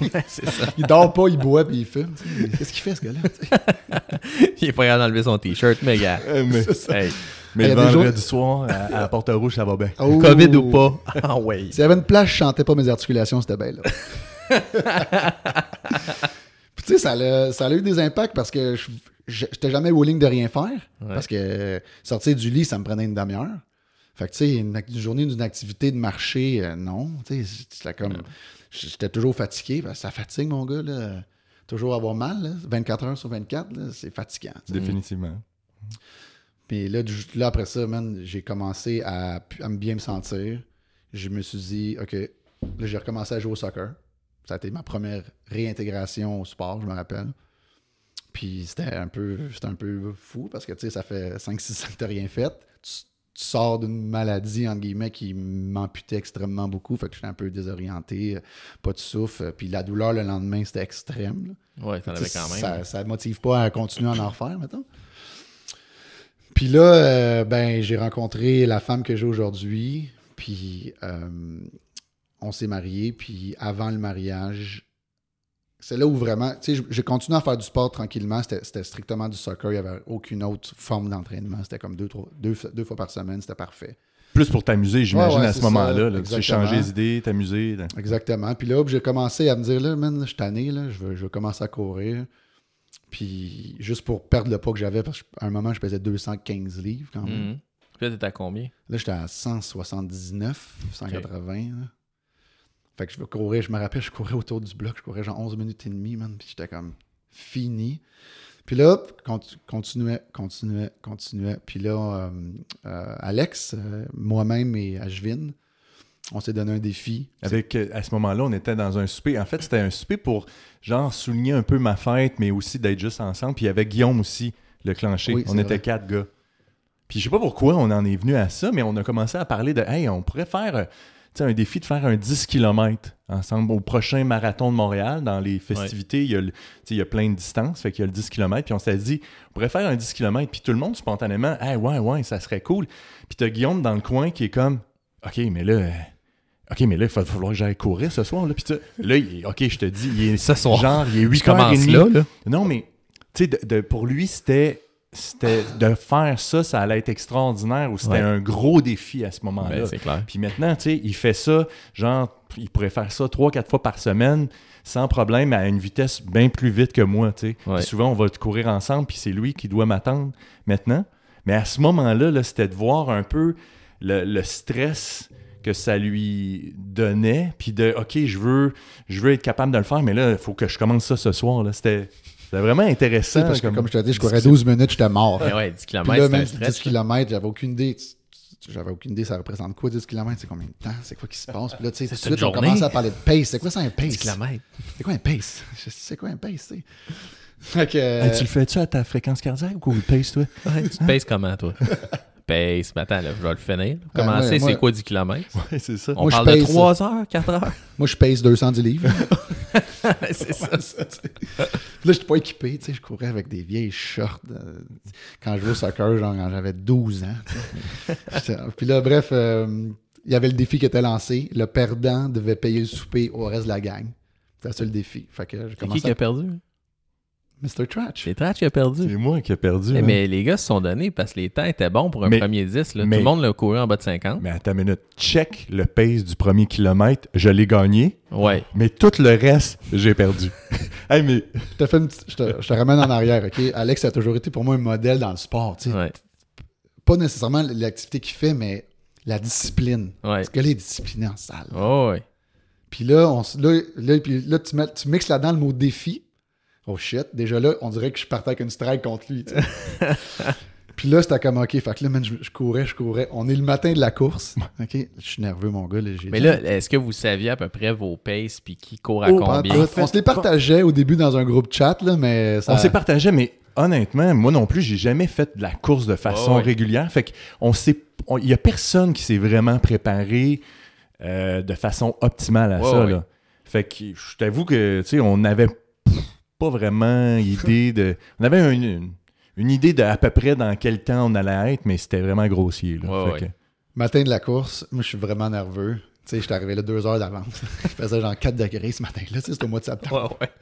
(laughs) (laughs) c'est ça. il dort pas, il boit, puis il fume. (laughs) Qu'est-ce qu'il fait, ce gars-là? Il est pas capable d'enlever son t-shirt, mais gars. Mais ça. Hey, mais Il y le a des vendredi soir, à, à la Porte-Rouge, ça va bien. Oh. COVID ou pas? Ah ouais. S'il y avait une place, je chantais pas mes articulations, c'était bien là. Puis tu sais, ça, a- ça a eu des impacts parce que j'étais jamais willing de rien faire. Ouais. Parce que sortir du lit, ça me prenait une demi-heure. Fait que tu sais, une, journée d'une activité de marché, euh, non. Tu sais, c'était comme. J'étais toujours fatigué. parce que ça fatigue, mon gars. Là. Toujours avoir mal, là. 24 heures sur 24, là, c'est fatigant. Définitivement. Puis là, du- là, après ça, man, j'ai commencé à, à me bien me sentir. Je me suis dit, OK, là, j'ai recommencé à jouer au soccer. Ça a été ma première réintégration au sport, je me rappelle. Puis c'était un peu, c'était un peu fou parce que, tu sais, ça fait 5-6 ans que tu rien fait. Tu, tu sors d'une maladie, entre guillemets, qui m'amputait extrêmement beaucoup. Fait que j'étais un peu désorienté, pas de souffle. Puis la douleur le lendemain, c'était extrême. là. Ouais, t'en avais quand même. Ça, ça motive pas à continuer à en refaire, mettons. Puis là, euh, ben, j'ai rencontré la femme que j'ai aujourd'hui. Puis euh, on s'est mariés. Puis avant le mariage, c'est là où vraiment. Tu sais, j'ai continué à faire du sport tranquillement. C'était c'était strictement du soccer. Il n'y avait aucune autre forme d'entraînement. C'était comme deux, trois- deux, deux fois par semaine. C'était parfait. Plus pour t'amuser, j'imagine, Ouais, ouais, à ce moment-là. Tu changer les idées, t'amuser. Exactement. Puis là, j'ai commencé à me dire, là, man, je suis tanné, là, je, veux, je veux commencer à courir. Puis juste pour perdre le poids que j'avais, parce qu'à un moment, je pesais 215 livres quand même. Mhm. Puis là, t'es à combien? Là, j'étais à 179, 180. là. Fait que je courir, je me rappelle, je courais autour du bloc, je courais genre 11 minutes et demie, man. Puis j'étais comme fini. Puis là, conti- continuait, continuait, continuait. Puis là, euh, euh, Alex, euh, moi-même et Ashvin, on s'est donné un défi. Avec, à ce moment-là, on était dans un souper. En fait, c'était un souper pour, genre, souligner un peu ma fête, mais aussi d'être juste ensemble. Puis il y avait Guillaume aussi, le clencher. Oui, on était vrai. quatre gars. Puis je sais pas pourquoi on en est venu à ça, mais on a commencé à parler de, hey, on pourrait faire sais, un défi de faire un 10 km ensemble au prochain marathon de Montréal. Dans les festivités, il, y a le- tu sais, il y a plein de distances, fait qu'il y a le 10 km. Puis on s'est dit, on pourrait faire un 10 km. Puis tout le monde, spontanément, hey, ouais, ouais, ça serait cool. Puis t'as Guillaume dans le coin qui est comme, OK, mais là, OK, mais là, il va falloir que j'aille courir ce soir. Là, Puis là il OK, je te dis, il est Ce soir. genre, il est 8 Je commence là, là. Non, mais tu sais, pour lui, c'était c'était de faire ça, ça allait être extraordinaire ou c'était Ouais. un gros défi à ce moment-là. Ben, c'est clair. Puis maintenant, tu sais, il fait ça, genre, il pourrait faire ça trois, quatre fois par semaine sans problème à une vitesse bien plus vite que moi, tu sais. Ouais. Souvent, on va courir ensemble, puis c'est lui qui doit m'attendre maintenant. Mais à ce moment-là, là, c'était de voir un peu le, le stress que ça lui donnait, puis de, OK, je veux, je veux être capable de le faire, mais là, il faut que je commence ça ce soir. Là. C'était, c'était vraiment Tu sais, intéressant. parce que comme- comme je te dis, je courais 12 minutes, j'étais mort. Ben ouais, 10 Puis km, là, c'est un même stress. 10 km, j'avais aucune idée. J'avais aucune idée, ça représente quoi 10 km? C'est combien de temps? C'est quoi qui se passe? Puis là, tu sais, tout de suite, on commence à parler de pace. C'est quoi ça un 10 pace? km. C'est quoi un pace? C'est quoi un pace, tu sais? (laughs) Fait que. Hey, tu le fais-tu à ta fréquence cardiaque ou le pace, toi? Ouais, tu te (laughs) pèses comment, toi? Pace. Mais attends, là, je vais le finir. Ben, Commencer, c'est quoi 10 km? Ouais, c'est ça. On Moi, je parle de pace- 3 heures, 4 heures? (laughs) Moi, je pèse 210 livres. (laughs) c'est ça. ça, là, j'étais pas équipé, tu sais, je courais avec des vieilles shorts. euh, quand je jouais au soccer, genre, quand j'avais 12 ans. J'étais- Puis là, bref, euh, il y avait le défi qui était lancé. Le perdant devait payer le souper au reste de la gang. C'était ça le défi. Fait que qui qui a perdu? Mr. Trash. C'est Trash qui a perdu. C'est moi qui ai perdu. Eh, hein. mais les gars se sont donnés parce que les temps étaient bons pour un Mais- premier 10. Là. mais- Tout le monde l'a couru en bas de 50. Mais attends une minute. Check le pace du premier kilomètre. Je l'ai gagné. Ouais. Mais tout le reste, j'ai perdu. (laughs) hey, mais Je te, fais une petite- je, te, je te ramène en arrière, OK? Alex a toujours été pour moi un modèle dans le sport. tu sais. Ouais. Pas nécessairement l'activité qu'il fait, mais la discipline. Ouais. Parce que là, il est discipliné en salle. Oh, ouais. Puis là, on, là, là, puis là tu, mets- tu mixes là-dedans le mot défi. Oh shit, déjà là, on dirait que je partais avec une strike contre lui. (laughs) puis là, c'était comme OK. Fait que là, man, je, je courais, je courais. On est le matin de la course. OK? Je suis nerveux, mon gars. là, Mais dit- là, est-ce que vous saviez à peu près vos paces puis qui court à Oh, en combien? on se les partageait au début dans un groupe chat, là, mais ça. on s'est partagé, mais honnêtement, moi non plus, j'ai jamais fait de la course de façon ouais. régulière. Fait qu'on sait, il y a personne qui s'est vraiment préparé euh, de façon optimale à ça. ouais. là. Fait que je t'avoue que, tu sais, on n'avait pas vraiment idée de. On avait une, une- une idée de à peu près dans quel temps on allait être, mais c'était vraiment grossier. là. Ouais, Fait ouais. que- Matin de la course, moi, je suis vraiment nerveux. Tu sais, j'étais arrivé là deux heures d'avance. (laughs) Il faisait genre 4 degrés ce matin-là. Tu sais, c'était au mois de septembre. Ouais, ouais.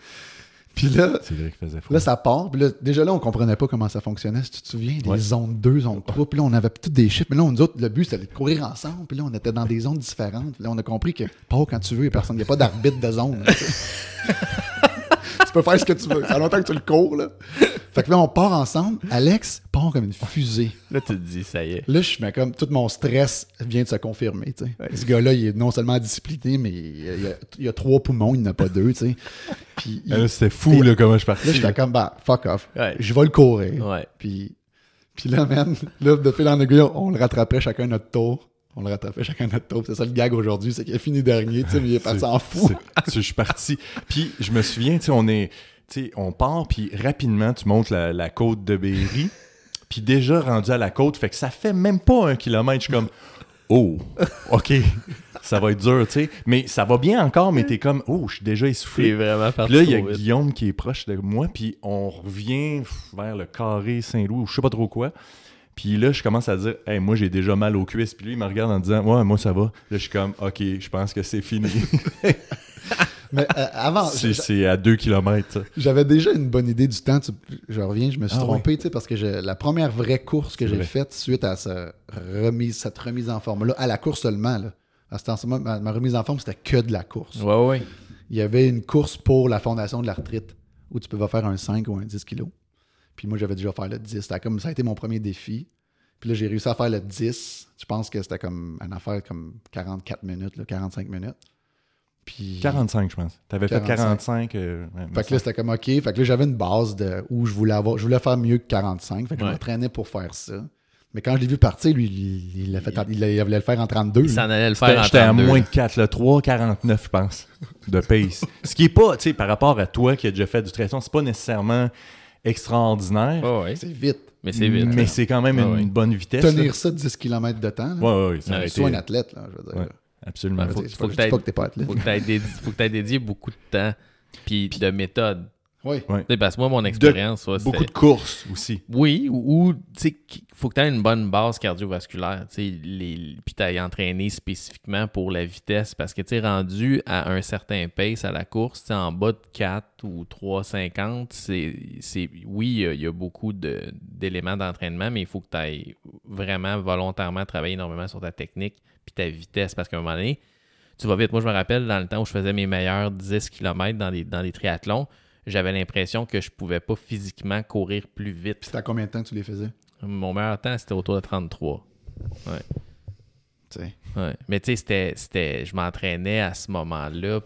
Puis là, c'est vrai qu'il faisait froid. Là, ça part. Puis là, déjà là, on comprenait pas comment ça fonctionnait, si tu te souviens. Les Ouais. zones 2, zone 3. Puis là, on avait toutes des chiffres. Mais là, nous autres, le but, c'était de courir ensemble. Puis là, on était dans des zones différentes. Puis là, on a compris que pas quand tu veux, il n'y a personne. Il n'y a pas d'arbitre de zone. (laughs) tu peux faire ce que tu veux. Ça fait longtemps que tu le cours, là. Fait que là, on part ensemble. Alex part comme une fusée. Là, tu te dis, ça y est. Là, je mets comme tout mon stress vient de se confirmer. tu sais. Ce gars-là, il est non seulement discipliné, mais il a, il a- il a trois poumons, il n'en a pas deux. tu sais. Puis il- là, C'était fou là, comment je partais. Là, j'étais comme, bah, fuck off. Ouais. Je vais le courir. Ouais. Puis, puis là, man, là, de fil en aiguille, on le rattrapait chacun notre tour. On le rattrapait chacun notre tour. C'est ça le gag aujourd'hui, c'est qu'il a fini dernier, tu sais, mais il est parti en fou. Je suis parti. Puis je me souviens, tu sais, on est, tu sais, on part, puis rapidement, tu montes la, la côte de Berry. Puis déjà rendu à la côte, fait que ça fait même pas un kilomètre. Je suis comme, oh, ok, ça va être dur, tu sais. Mais ça va bien encore, mais t'es comme, oh, je suis déjà essoufflé. vraiment parti Puis là, il y a. Guillaume qui est proche de moi, puis on revient vers le carré Saint-Louis, ou je sais pas trop quoi. Puis là, je commence à dire, hey, moi, j'ai déjà mal aux cuisses. Puis lui, il me regarde en disant, ouais, moi, ça va. Là, je suis comme, ok, je pense que c'est fini. (laughs) Mais euh, avant, c'est à 2 km. j'avais déjà une bonne idée du temps. tu- Je reviens, je me suis Ah trompé, tu sais, parce que je- la première vraie course que j'ai faite suite à ce remise, cette remise en forme-là, à la course seulement, là. À ce temps-là, ma, ma remise en forme, c'était que de la course. Ouais, ouais. il y avait une course pour la fondation de la retraite où tu pouvais faire un 5 ou un 10 kilos. Puis moi, j'avais déjà fait le 10. C'était comme, ça a été mon premier défi. Puis là, j'ai réussi à faire le 10. Je pense que c'était comme une affaire comme 44 minutes, là, 45 minutes. Puis. 45, je pense. T'avais fait 45. 45. euh, ouais, Fait que là, c'était comme OK. Fait que là, j'avais une base de où je voulais avoir. Je voulais faire mieux que 45. Fait que Ouais. je m'entraînais pour faire ça. Mais quand je l'ai vu partir, lui, il, il, l'a fait il, il voulait le faire en 32. Il s'en allait le faire en j'étais à 32. moins de 4, là, 3,49, je pense, de pace. (laughs) Ce qui est pas, tu sais, par rapport à toi qui as déjà fait du triathlon, c'est pas nécessairement extraordinaire, ouais. C'est vite. Mais c'est vite. mais là. c'est quand même une ouais. bonne vitesse. là. Tenir ça 10 km de temps. là. Ouais, ouais, ouais, ça Ouais, aurait Sois un athlète, là, je veux dire. Ouais. Absolument. Faut- faut je que dis pas que t'es pas athlète. Faut que que t'aies dédié beaucoup de temps puis de méthode. Oui. Ouais. Parce que moi, mon expérience, ouais, Beaucoup de courses aussi. Oui, ou, ou, tu sais, qu'il faut que tu aies une bonne base cardiovasculaire. Tu sais, les, puis tu entraîné spécifiquement pour la vitesse. Parce que tu es rendu à un certain pace à la course, en bas de 4 ou 3,50, c'est, c'est, oui, il y a- il y, a beaucoup de, d'éléments d'entraînement, mais il faut que tu ailles vraiment volontairement travailler énormément sur ta technique puis ta vitesse. Parce qu'à un moment donné, tu vas vite. Moi, je me rappelle dans le temps où je faisais mes meilleurs 10 km dans les, dans les triathlons, j'avais l'impression que je pouvais pas physiquement courir plus vite. C'était à combien de temps que tu les faisais? Mon meilleur temps, c'était autour de 33. Tu sais. Ouais. Mais tu sais, c'était, c'était, je m'entraînais à ce moment-là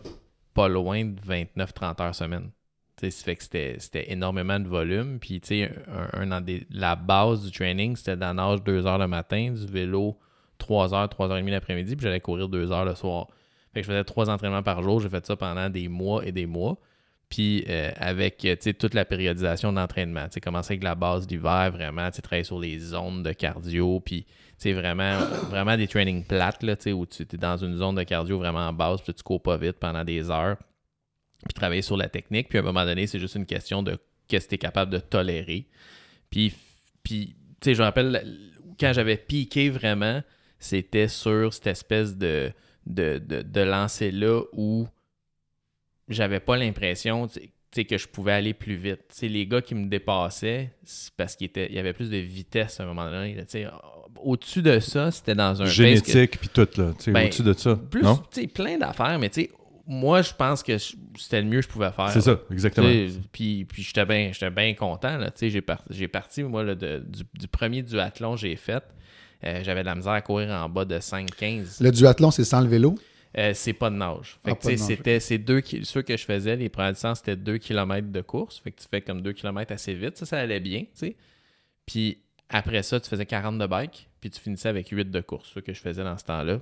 pas loin de 29-30 heures semaine. Tu sais, ça fait que c'était, c'était énormément de volume. Puis, tu sais, un, un dans des- la base du training, c'était d'en nage 2 heures le matin, du vélo 3 heures, 3 heures et demie l'après-midi, puis j'allais courir 2 heures le soir. Fait que je faisais trois entraînements par jour. J'ai fait ça pendant des mois et des mois. Puis euh, avec euh, toute la périodisation d'entraînement. Tu commencer avec la base d'hiver, vraiment, tu travailler sur les zones de cardio, puis vraiment, vraiment des trainings plates, là, où tu es dans une zone de cardio vraiment en base, puis tu cours pas vite pendant des heures, puis travailler sur la technique. Puis à un moment donné, c'est juste une question de qu'est-ce que tu es capable de tolérer. Puis, puis tu sais, je me rappelle, quand j'avais piqué vraiment, c'était sur cette espèce de, de, de, de lancer-là où j'avais pas l'impression que je pouvais aller plus vite. Les gars qui me dépassaient, c'est parce qu'il était- il y avait plus de vitesse à un moment donné. là, tu sais. Au-dessus de ça, c'était dans un Génétique, puis tout, là. tu sais, Ben, Au-dessus de ça. plus, non? tu sais, plein d'affaires, mais tu sais, moi, je pense que c'était le mieux que je pouvais faire. C'est ça, exactement. Puis, puis j'étais bien j'étais bien content. Là, Tu sais, j'ai, par- j'ai parti, moi, là, de- du, du premier duathlon que j'ai fait. euh, j'avais de la misère à courir en bas de 5-15. Le duathlon, c'est sans le vélo? Euh, c'est pas de nage. Fait Ah, que, c'était c'est deux ceux que je faisais, les premières distances, c'était 2 km de course. Fait que tu fais comme 2 km assez vite. Ça, ça allait bien, tu sais. Puis après ça, tu faisais 40 de bike, puis tu finissais avec 8 de course, ce que je faisais dans ce temps-là.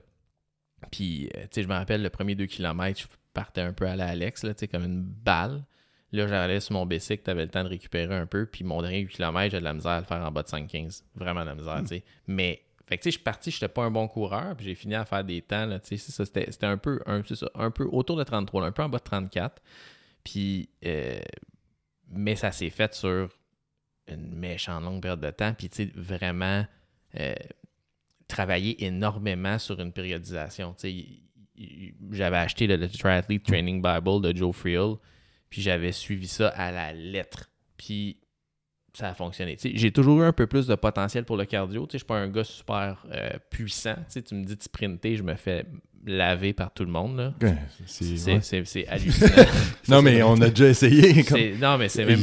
Puis, euh, tu sais, je me rappelle, le premier 2 km, je partais un peu à la Alex, là, tu sais, comme une balle. Là, j'allais sur mon bicycle, t'avais le temps de récupérer un peu, puis mon dernier 8 km, j'ai de la misère à le faire en bas de 5-15. Vraiment de la misère, tu sais. Mais, fait que, tu sais, je suis parti, j'étais pas un bon coureur, puis j'ai fini à faire des temps, là, tu sais, c'était un peu, un, peu autour de 33, là, un peu en bas de 34. Puis, euh, mais ça s'est fait sur une méchante longue période de temps, puis, tu sais, vraiment euh, travailler énormément sur une périodisation, tu sais. J'avais acheté le, le Triathlete Training Bible de Joe Friel, puis j'avais suivi ça à la lettre. Puis ça a fonctionné. J'ai toujours eu un peu plus de potentiel pour le cardio. Je ne suis pas un gars super euh, puissant. Tu, sais, tu me dis de sprinter, je me fais laver par tout le monde. Ouais, c'est- ouais. hallucinant. (laughs) Non, mais on a déjà essayé. comme- non, mais c'est même.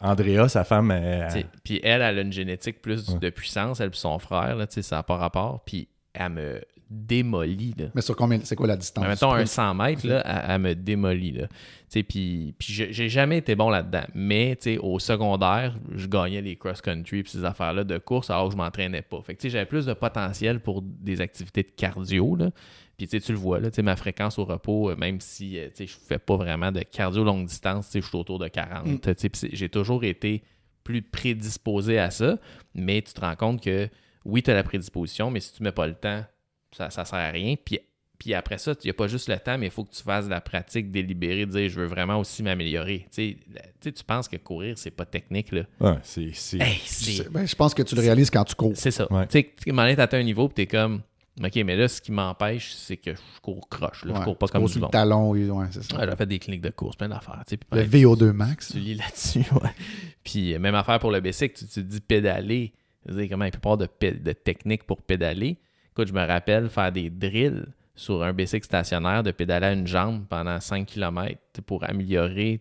Andrea, sa femme, elle- Puis elle, elle a une génétique plus Ouais. de puissance, elle puis son frère, là, ça n'a pas rapport. Puis elle me démolit. Là. Mais sur combien C'est quoi la distance? Mais mettons un sprint? 100 mètres, là, elle, elle me démolit. Là. Puis, puis j'ai jamais été bon là-dedans. Mais au secondaire, je gagnais les cross-country et ces affaires-là de course alors que je m'entraînais pas. Fait que j'avais plus de potentiel pour des activités de cardio. Là. Puis tu le vois, là, ma fréquence au repos, euh, même si euh, je fais pas vraiment de cardio longue distance, je suis autour de 40. Mm. J'ai toujours été plus prédisposé à ça, mais tu te rends compte que oui, tu as la prédisposition, mais si tu mets pas le temps, ça, ça sert à rien. Puis, puis après ça, il n'y a pas juste le temps, mais il faut que tu fasses de la pratique délibérée, de dire je veux vraiment aussi m'améliorer. Tu sais, tu tu penses que courir, c'est pas technique, là. Ouais, c'est. c'est- Hey, Je c'est sais- ben, je pense que tu le réalises quand tu cours. c'est ça. Ouais. Tu sais, à un niveau, puis t'es comme, OK, mais là, ce qui m'empêche, c'est que je cours croche. Là. Je cours pas tu comme du le monde. talon, ouais, c'est ça. Ouais, j'ai fait des cliniques de course, plein d'affaires. tu sais, Le bref, VO2 max. tu lis là-dessus, (laughs) ouais. Puis euh, même affaire pour le bicycle, tu, tu te dis pédaler. Dire, comment il peut pas avoir de, de technique pour pédaler? Écoute, je me rappelle faire des drills sur un bicycle stationnaire, de pédaler à une jambe pendant 5 km pour améliorer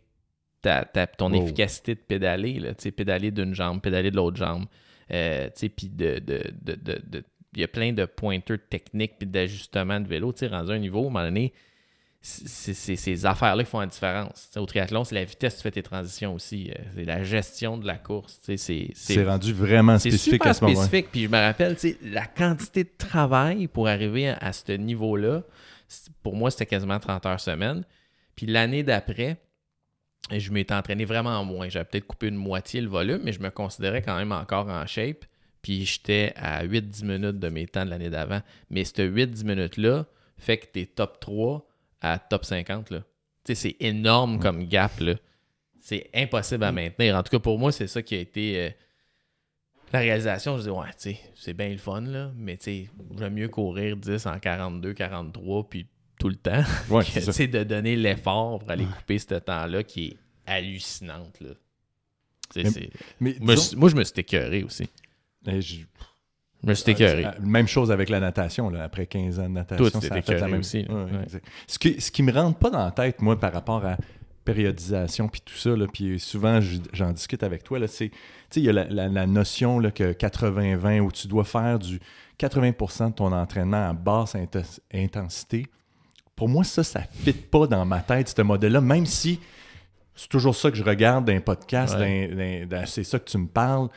ta, ta- ton Wow. efficacité de pédaler. Là, pédaler d'une jambe, pédaler de l'autre jambe. Euh, puis de, de, de, de- de- il y a plein de pointeurs techniques puis d'ajustements de vélo. Tu sais, rendu à un niveau, à un moment donné, c'est ces affaires-là qui font la différence. Au triathlon, c'est la vitesse que tu fais tes transitions aussi. euh, C'est la gestion de la course. C'est rendu vraiment spécifique super à ce moment spécifique. Puis je me rappelle, la quantité de travail pour arriver à, à ce niveau-là, pour moi, c'était quasiment 30 heures semaine. Puis l'année d'après, je m'étais entraîné vraiment moins. J'avais peut-être coupé une moitié le volume, mais je me considérais quand même encore en shape. Puis j'étais à 8-10 minutes de mes temps de l'année d'avant. Mais ce 8-10 minutes-là fait que t'es top 3 à top 50. là. Tu sais, c'est énorme comme gap. là. C'est impossible à maintenir. En tout cas, pour moi, c'est ça qui a été euh, la réalisation. Je dis, ouais, tu sais, c'est bien le fun, là, mais tu sais, j'aime mieux courir 10 en 42, 43, puis tout le temps, (laughs) Ouais, que, c'est tu ça. sais, de donner l'effort pour aller couper ce temps-là qui est hallucinante, là. Mais- c'est- Mais moi, disons- je- moi, je me suis écœuré aussi. eh, je- Je me suis écœuré. Euh, Même chose avec la natation, là, après 15 ans de natation. Toi, tu ça a fait la même aussi, là. Ouais, Ouais. exact. Ce qui, ce qui me rentre pas dans la tête, moi, par rapport à périodisation puis tout ça, là, puis souvent je- j'en discute avec toi, c'est, tu sais, il y a la, la- la notion là, que 80-20 où tu dois faire du 80% de ton entraînement à basse inten- intensité. Pour moi, ça, ça ne fit pas dans ma tête, ce modèle-là, même si c'est toujours ça que je regarde dans un podcast, Ouais. c'est ça que tu me parles.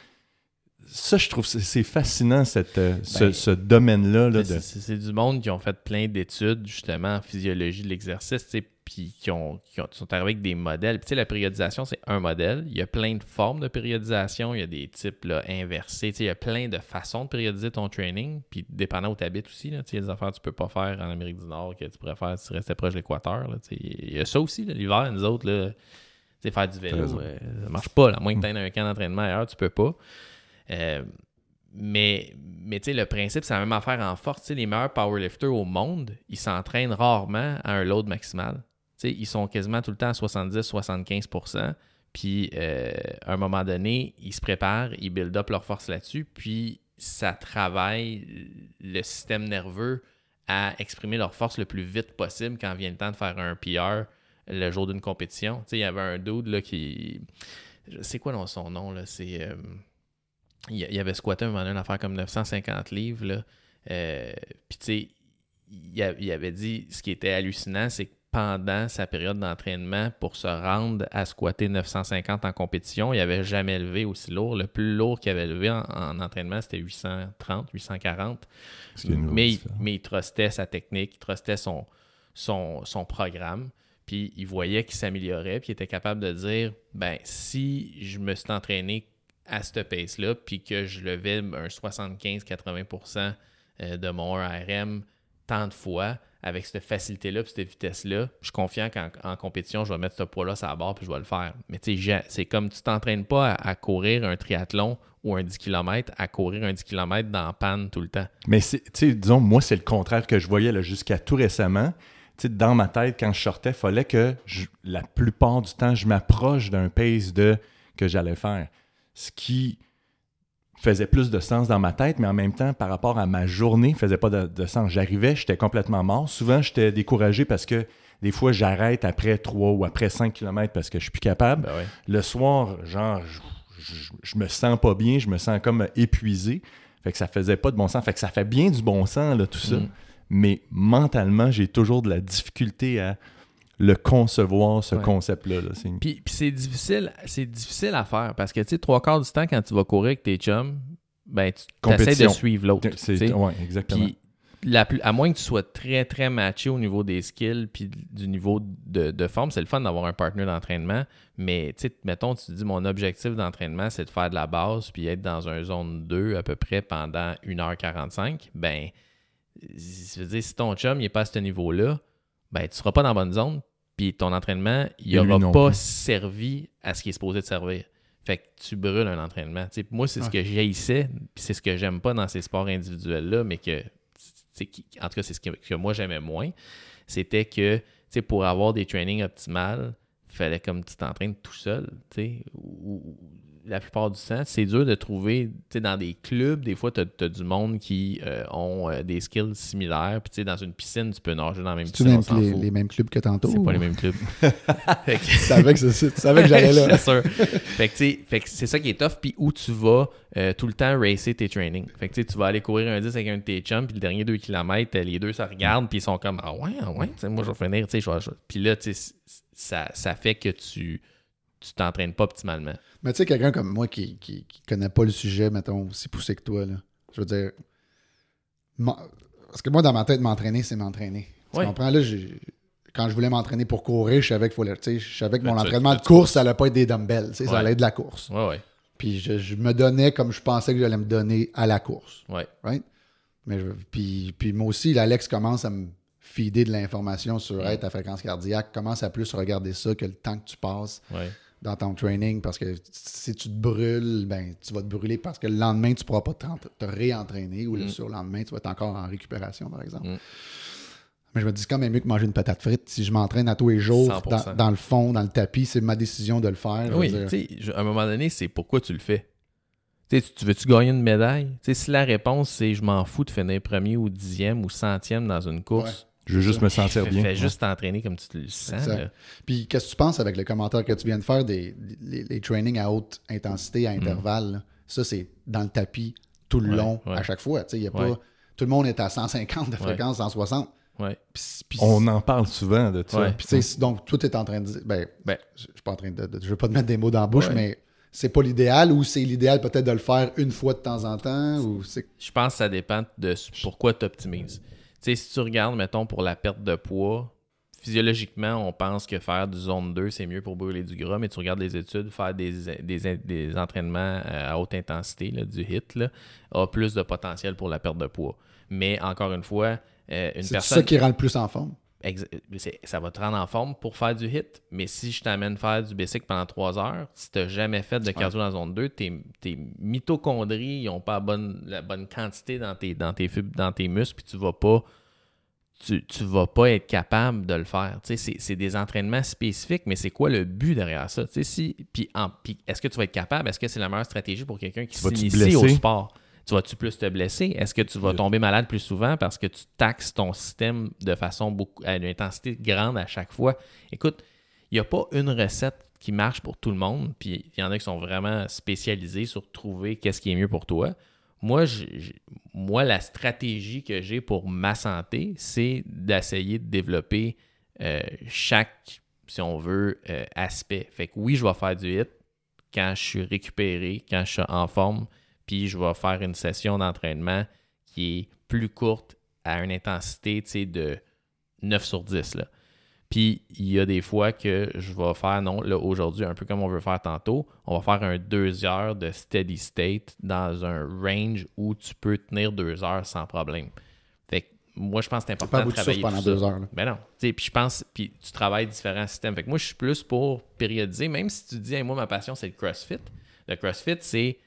Ça, je trouve c'est- fascinant, cette, euh, ce, Ben, ce domaine-là. là, C'est- de... C'est du monde qui ont fait plein d'études justement en physiologie de l'exercice. puis qui, ont, qui ont- sont arrivés avec des modèles. Puis tu sais, la périodisation, c'est un modèle. Il y a plein de formes de périodisation. Il y a des types là, inversés. Tu sais, il y a plein de façons de périodiser ton training. Puis dépendant où tu habites aussi, là, tu sais, il y a des affaires que tu peux pas faire en Amérique du Nord que tu pourrais faire si tu restais proche de l'équateur. là, tu sais. Il y a ça aussi, là, l'hiver, nous autres, là, tu sais, faire du vélo, euh, ça marche pas. À moins que tu aies un camp d'entraînement ailleurs, tu peux pas. Euh, mais, mais tu sais, le principe, c'est la même affaire en force. Tu sais, les meilleurs powerlifters au monde, ils s'entraînent rarement à un load maximal. Ils sont quasiment tout le temps à 70-75% Puis, euh, à un moment donné, ils se préparent, ils build up leur force là-dessus, puis ça travaille le système nerveux à exprimer leur force le plus vite possible quand vient le temps de faire un PR le jour d'une compétition. Il y avait un dude là, qui. Sais quoi dans son nom, là? C'est. euh, il, il avait squatté un moment donné une affaire comme 950 livres, là. Euh, Puis, tu sais, il, avait dit ce qui était hallucinant, c'est que pendant sa période d'entraînement, pour se rendre à squatter 950 en compétition, il n'avait jamais levé aussi lourd. Le plus lourd qu'il avait levé en, en entraînement, c'était 830, 840. Ce qui est une Mais, il- différence. mais il trustait sa technique, il trustait son, son, son programme, puis il voyait qu'il s'améliorait, puis il était capable de dire ben si je me suis entraîné à ce pace-là, puis que je levais un 75-80% euh, de mon 1RM tant de fois, avec cette facilité-là, puis cette vitesse-là, je suis confiant qu'en en compétition, je vais mettre ce poids-là sur la barre, puis je vais le faire. Mais tu sais, c'est comme tu t'entraînes pas à, courir un triathlon ou un 10 km, à courir un 10 km dans panne tout le temps. Mais disons, moi, c'est le contraire que je voyais jusqu'à tout récemment. Dans ma tête, quand je sortais, il fallait que la plupart du temps, je m'approche d'un pace de que j'allais faire. Ce qui faisait plus de sens dans ma tête, mais en même temps, par rapport à ma journée, faisait pas de, de sens. J'arrivais, j'étais complètement mort. Souvent, j'étais découragé parce que des fois, j'arrête après 3 ou après 5 km parce que je suis plus capable. Ben ouais. Le soir, genre, je, je- je me sens pas bien, je me sens comme épuisé. Fait que ça faisait pas de bon sens. Fait que ça fait bien du bon sens, là, tout ça. Mm. Mais mentalement, j'ai toujours de la difficulté à le concevoir, ce Ouais. concept-là. là. Puis, puis c'est difficile, c'est difficile à faire parce que tu sais, trois quarts du temps, quand tu vas courir avec tes chums, ben tu essaies de suivre l'autre. Ouais, exactement. Puis, la plus- à moins que tu sois très, très matché au niveau des skills puis du niveau de, de forme, c'est le fun d'avoir un partenaire d'entraînement. Mais, tu sais, mettons, tu te dis, mon objectif d'entraînement, c'est de faire de la base puis être dans un zone 2 à peu près pendant 1h45. Ben, ça veut dire, si ton chum n'est pas à ce niveau-là, ben, tu seras pas dans la bonne zone puis ton entraînement, il n'aura pas plus. servi à ce qui est supposé de servir. Fait que tu brûles un entraînement. Moi, c'est ce que j'haïssais, puis c'est ce que j'aime pas dans ces sports individuels-là, mais que, qui- en tout cas, c'est ce que, que moi j'aimais moins. C'était que, pour avoir des trainings optimales, il fallait comme tu t'entraînes tout seul, tu sais, ou- la plupart du temps, c'est dur de trouver, tu sais, dans des clubs, des fois, tu as, du monde qui euh, ont euh, des skills similaires, puis tu sais, dans une piscine, tu peux nager dans la même piscine, s'en les, les mêmes clubs que tantôt? C'est pas les ou- mêmes clubs. (laughs) Que- Tu savais que, c'est- tu savais que j'allais là. (laughs) C'est sûr. fait que, tu sais, c'est ça qui est tough. Puis où tu vas euh, tout le temps racer tes trainings. Fait que tu sais, tu vas aller courir un 10 avec un de tes chums, puis le dernier 2 km, les deux se regardent, puis ils sont comme Ah ouais, ah ouais, moi je vais finir. tu sais, je vais- Puis là, tu sais, ça, ça fait que tu tu t'entraînes pas optimalement. Mais tu sais, quelqu'un comme moi qui, qui, qui connaît pas le sujet, mettons, aussi poussé que toi, là, je veux dire. Parce que moi, dans ma tête, m'entraîner, c'est m'entraîner. Tu Oui. comprends? Là, quand je voulais m'entraîner pour courir, je savais qu'il fallait. Je savais que Là, mon entraînement de course, ça allait pas être des dumbbells. Ça allait être de la course. Ouais, ouais. Puis je, je me donnais comme je pensais que j'allais me donner à la course. Ouais. Right? Mais je- puis, puis moi aussi, l'Alex commence à me feeder de l'information sur hey, ta fréquence cardiaque. Commence à plus regarder ça que le temps que tu passes Ouais. Dans ton training parce que si tu te brûles, ben, tu vas te brûler parce que le lendemain, tu ne pourras pas te, réentraîner ou le Mm. surlendemain, tu vas être encore en récupération, par exemple. Mm. Mais je me dis, c'est quand même mieux que manger une patate frite. Si je m'entraîne à tous les jours, 100%. dans, dans le fond, dans le tapis, c'est ma décision de le faire. Oui, tu sais, à un moment donné, c'est pourquoi tu le fais. Tu veux-tu gagner une médaille? Si la réponse c'est je m'en fous de finir premier ou dixième ou centième dans une course, Je veux juste me sentir fais, bien. fais juste t'entraîner comme tu te le sens. Puis qu'est-ce que tu penses avec le commentaire que tu viens de faire des les, les trainings à haute intensité, à intervalle? là? Ça, c'est dans le tapis tout le Mm. Ouais, long, ouais. à chaque fois. Y a Ouais. pas, tout le monde est à 150 de fréquence, 160. Ouais. Puis, puis- On en parle souvent de ça. Ouais. puis tu sais, donc, tout est en train de dire. Ben, Ben. je suis pas en train de, de- Je veux pas te mettre des mots dans la bouche, Ouais. mais c'est pas l'idéal ou c'est l'idéal peut-être de le faire une fois de temps en temps ou c'est. Je pense que ça dépend de pourquoi tu optimises. Sais, si tu regardes, mettons, pour la perte de poids, physiologiquement, on pense que faire du zone 2, c'est mieux pour brûler du gras, mais tu regardes les études, faire des, des, des entraînements euh, à haute intensité, là, du HIT, là, a plus de potentiel pour la perte de poids. Mais encore une fois, euh, une C'est personne. ça qui rend le plus en forme. Ça va te rendre en forme pour faire du hit. Mais si je t'amène faire du basic pendant 3 heures, si tu n'as jamais fait de cardio dans la zone 2, tes, tes mitochondries n'ont pas la bonne, la bonne quantité dans tes, dans tes fibres, dans tes muscles, puis tu vas pas. Tu, tu vas pas être capable de le faire. Tu sais, C'est des entraînements spécifiques, mais c'est quoi le but derrière ça? Tu sais, Si, puis puis est-ce que tu vas être capable? Est-ce que c'est la meilleure stratégie pour quelqu'un qui s'initie au sport? Tu vas-tu plus te blesser? Est-ce que tu vas tomber malade plus souvent parce que tu taxes ton système de façon beaucoup à une intensité grande à chaque fois? Écoute, il n'y a pas une recette qui marche pour tout le monde, puis il y en a qui sont vraiment spécialisés sur trouver qu'est-ce qui est mieux pour toi. Moi, moi la stratégie que j'ai pour ma santé, c'est d'essayer de développer euh, chaque, si on veut, euh, aspect. Fait que oui, je vais faire du hit quand je suis récupéré, quand je suis en forme, puis je vais faire une session d'entraînement qui est plus courte à une intensité de 9 sur 10. Là. Puis il y a des fois que je vais faire, non, là aujourd'hui, un peu comme on veut faire tantôt, on va faire un 2 heures de steady state dans un range où tu peux tenir 2 heures sans problème. Fait que moi, je pense que c'est important de travailler pendant tout ça. deux heures. là. Ben non. Puis je pense, puis tu travailles différents systèmes. Fait que moi, je suis plus pour périodiser, même si tu dis, Hey, moi, ma passion, c'est le CrossFit. Le CrossFit, c'est,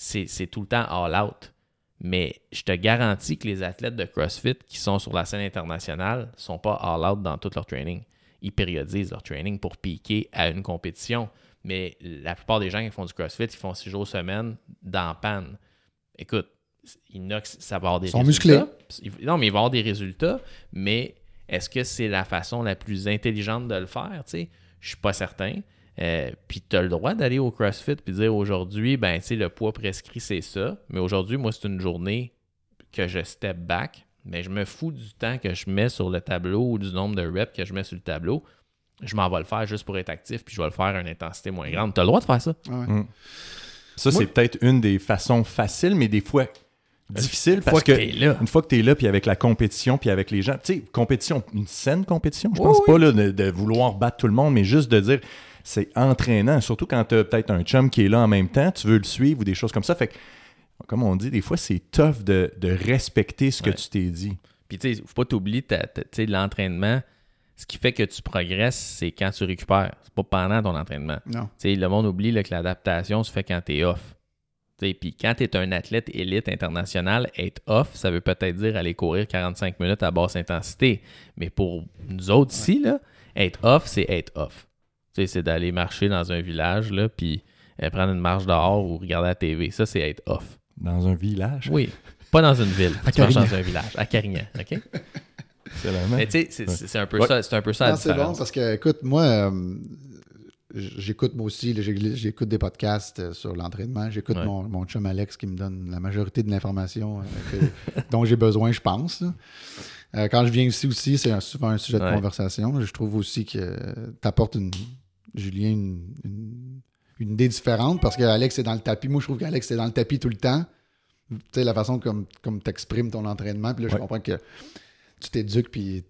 c'est, tout le temps all out. Mais je te garantis que les athlètes de CrossFit qui sont sur la scène internationale sont pas all out dans tout leur training. Ils périodisent leur training pour piquer à une compétition. Mais la plupart des gens qui font du CrossFit, ils font six jours semaine dans panne. Écoute, Inox, ça va avoir des Ils sont résultats. Il- Non, mais il va avoir des résultats, mais est-ce que c'est la façon la plus intelligente de le faire? Tu sais, je suis pas certain. Euh, puis tu as le droit d'aller au CrossFit puis dire aujourd'hui, ben, tu sais, le poids prescrit, c'est ça. Mais aujourd'hui, moi, c'est une journée que je step back, mais je me fous du temps que je mets sur le tableau ou du nombre de reps que je mets sur le tableau. Je m'en vais le faire juste pour être actif, puis je vais le faire à une intensité moins grande. Tu as le droit de faire ça. Ah ouais. Ça, Moi- c'est peut-être une des façons faciles, mais des fois difficiles Une parce fois que, que t'es là. une fois que tu es là, puis avec la compétition, puis avec les gens, tu sais, compétition, une saine compétition, je Oui, pense oui. pas là, de, de vouloir battre tout le monde, mais juste de dire c'est entraînant, surtout quand tu as peut-être un chum qui est là en même temps, tu veux le suivre ou des choses comme ça. Fait que, comme on dit, des fois, c'est tough de, de respecter ce que tu t'es dit. Puis, tu sais, faut pas t'oublier, l'entraînement, ce qui fait que tu progresses, c'est quand tu récupères. C'est pas pendant ton entraînement. Non. Tu sais, le monde oublie là, que l'adaptation se fait quand tu es off. Puis quand tu es un athlète élite international, être off, ça veut peut-être dire aller courir 45 minutes à basse intensité. Mais pour nous autres ici, là, être off, c'est être off. Tu sais, C'est d'aller marcher dans un village, là, puis euh, prendre une marche dehors ou regarder la TV. Ça, c'est être off. Dans un village? Oui. Pas dans une ville. (laughs) À tu marches dans un village. À Carignan. OK? Excellemment. Mais tu sais, c'est- c'est c'est un peu Ouais. ça. C'est un peu ça la c'est bon parce que, écoute, moi, euh, j'écoute moi aussi, j'écoute des podcasts euh, sur l'entraînement. J'écoute Ouais. mon, mon chum Alex qui me donne la majorité de l'information euh, (laughs) dont j'ai besoin, je pense. Euh, quand je viens ici aussi, c'est souvent un sujet de Ouais. conversation. Je trouve aussi que tu apportes une, Julien une, une- une idée différente parce qu'Alex est dans le tapis. Moi, je trouve qu'Alex est dans le tapis tout le temps. Tu sais, la façon comme, comme tu exprimes ton entraînement. Puis là, je Ouais. comprends que tu t'éduques. Puis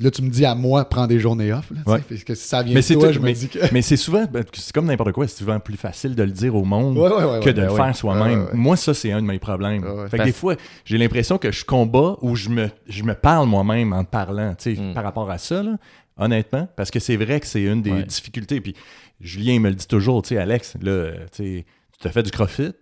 là, tu me dis à moi, prends des journées off. Là. Ouais. Parce que si ça vient Mais de c'est toi, tout- je me dis que. Mais c'est souvent, ben, c'est comme n'importe quoi, c'est souvent plus facile de le dire au monde Ouais, ouais, ouais, que de ben le faire soi-même. Ouais, ouais, ouais. Moi, ça, c'est un de mes problèmes. Ouais, ouais. Fait que des fois, j'ai l'impression que je combats ou je me, je me parle moi-même en te parlant, tu sais, Mm. par rapport à ça, là, honnêtement, parce que c'est vrai que c'est une des Ouais. difficultés. Puis Julien il me le dit toujours, tu sais, Alex, là, tu sais, tu t'as fait du crossfit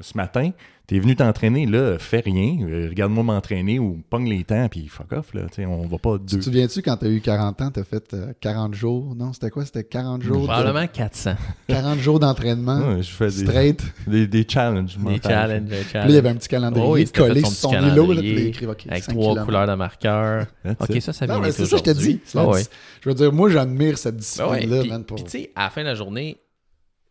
ce matin, t'es venu t'entraîner, là, fais rien, euh, regarde-moi m'entraîner ou pogne les temps, puis fuck off, là, tu sais, on va pas Tu deux. te souviens-tu quand tu as eu 40 ans, tu as fait euh, 40 jours? Non, c'était quoi? C'était 40 jours, de- Probablement 400. 40 (laughs) jours d'entraînement Ouais, je fais des, straight. des, des challenges. Des challenges. des Puis là, il y challenges. avait un petit calendrier Oh collé sur son îlot. Là, écrit, OK, Avec 5 trois kilomètres. couleurs de marqueur. Ok, ça, ça Non, vient mais d'être c'est ça que je te aujourd'hui. dis. Ouais. dis- Je veux dire, moi, j'admire cette ouais, discipline-là, Puis. Pour... puis tu sais, à la fin de la journée,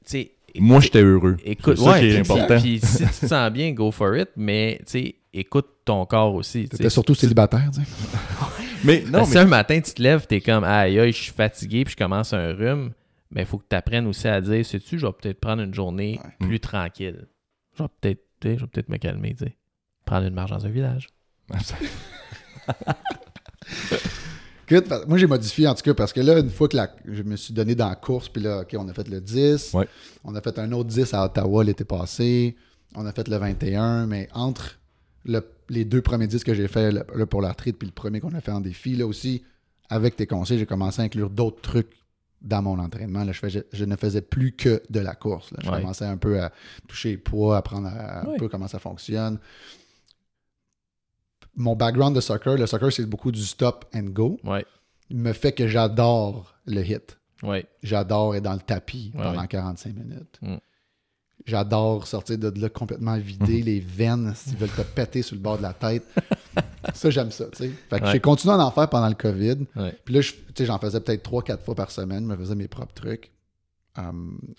tu sais. Moi, j'étais heureux. Écoute, c'est ça ouais, qui est puis- important. Puis si tu te sens bien, go for it, mais tu sais, écoute ton corps aussi. T'étais surtout célibataire, tu. (laughs) Mais non, mais si un matin, tu te lèves, t'es comme, aïe, aïe, je suis fatigué, puis je commence un rhume, mais il faut que tu apprennes aussi à dire, sais-tu, je vais peut-être prendre une journée Ouais. plus tranquille. Je vais peut-être, tu sais, je vais peut-être me calmer, tu sais. Prendre une marche dans un village. (laughs) Écoute, moi, j'ai modifié, en tout cas, parce que là, une fois que la- je me suis donné dans la course, puis là, OK, on a fait le 10. Ouais. On a fait un autre 10 à Ottawa l'été passé. On a fait le 21. Mais entre le- les deux premiers 10 que j'ai fait le- pour l'arthrite, puis le premier qu'on a fait en défi, là aussi, avec tes conseils, j'ai commencé à inclure d'autres trucs dans mon entraînement. Là, je, ne faisais plus que de la course. là. Je Ouais. commençais un peu à toucher les poids, apprendre à- un Ouais. peu comment ça fonctionne. Mon background de soccer, le soccer, c'est beaucoup du stop and go. Ouais, me fait que j'adore le hit. ouais, J'adore être dans le tapis Ouais, pendant ouais. 45 minutes. Mm. J'adore sortir de là complètement vidé, les veines, s'ils veulent te péter sur le bord de la tête. (laughs) ça, j'aime ça. tu sais. Fait que j'ai continué à en faire pendant le COVID. Puis là, je- tu sais, j'en faisais peut-être 3-4 fois par semaine. Je me faisais mes propres trucs euh,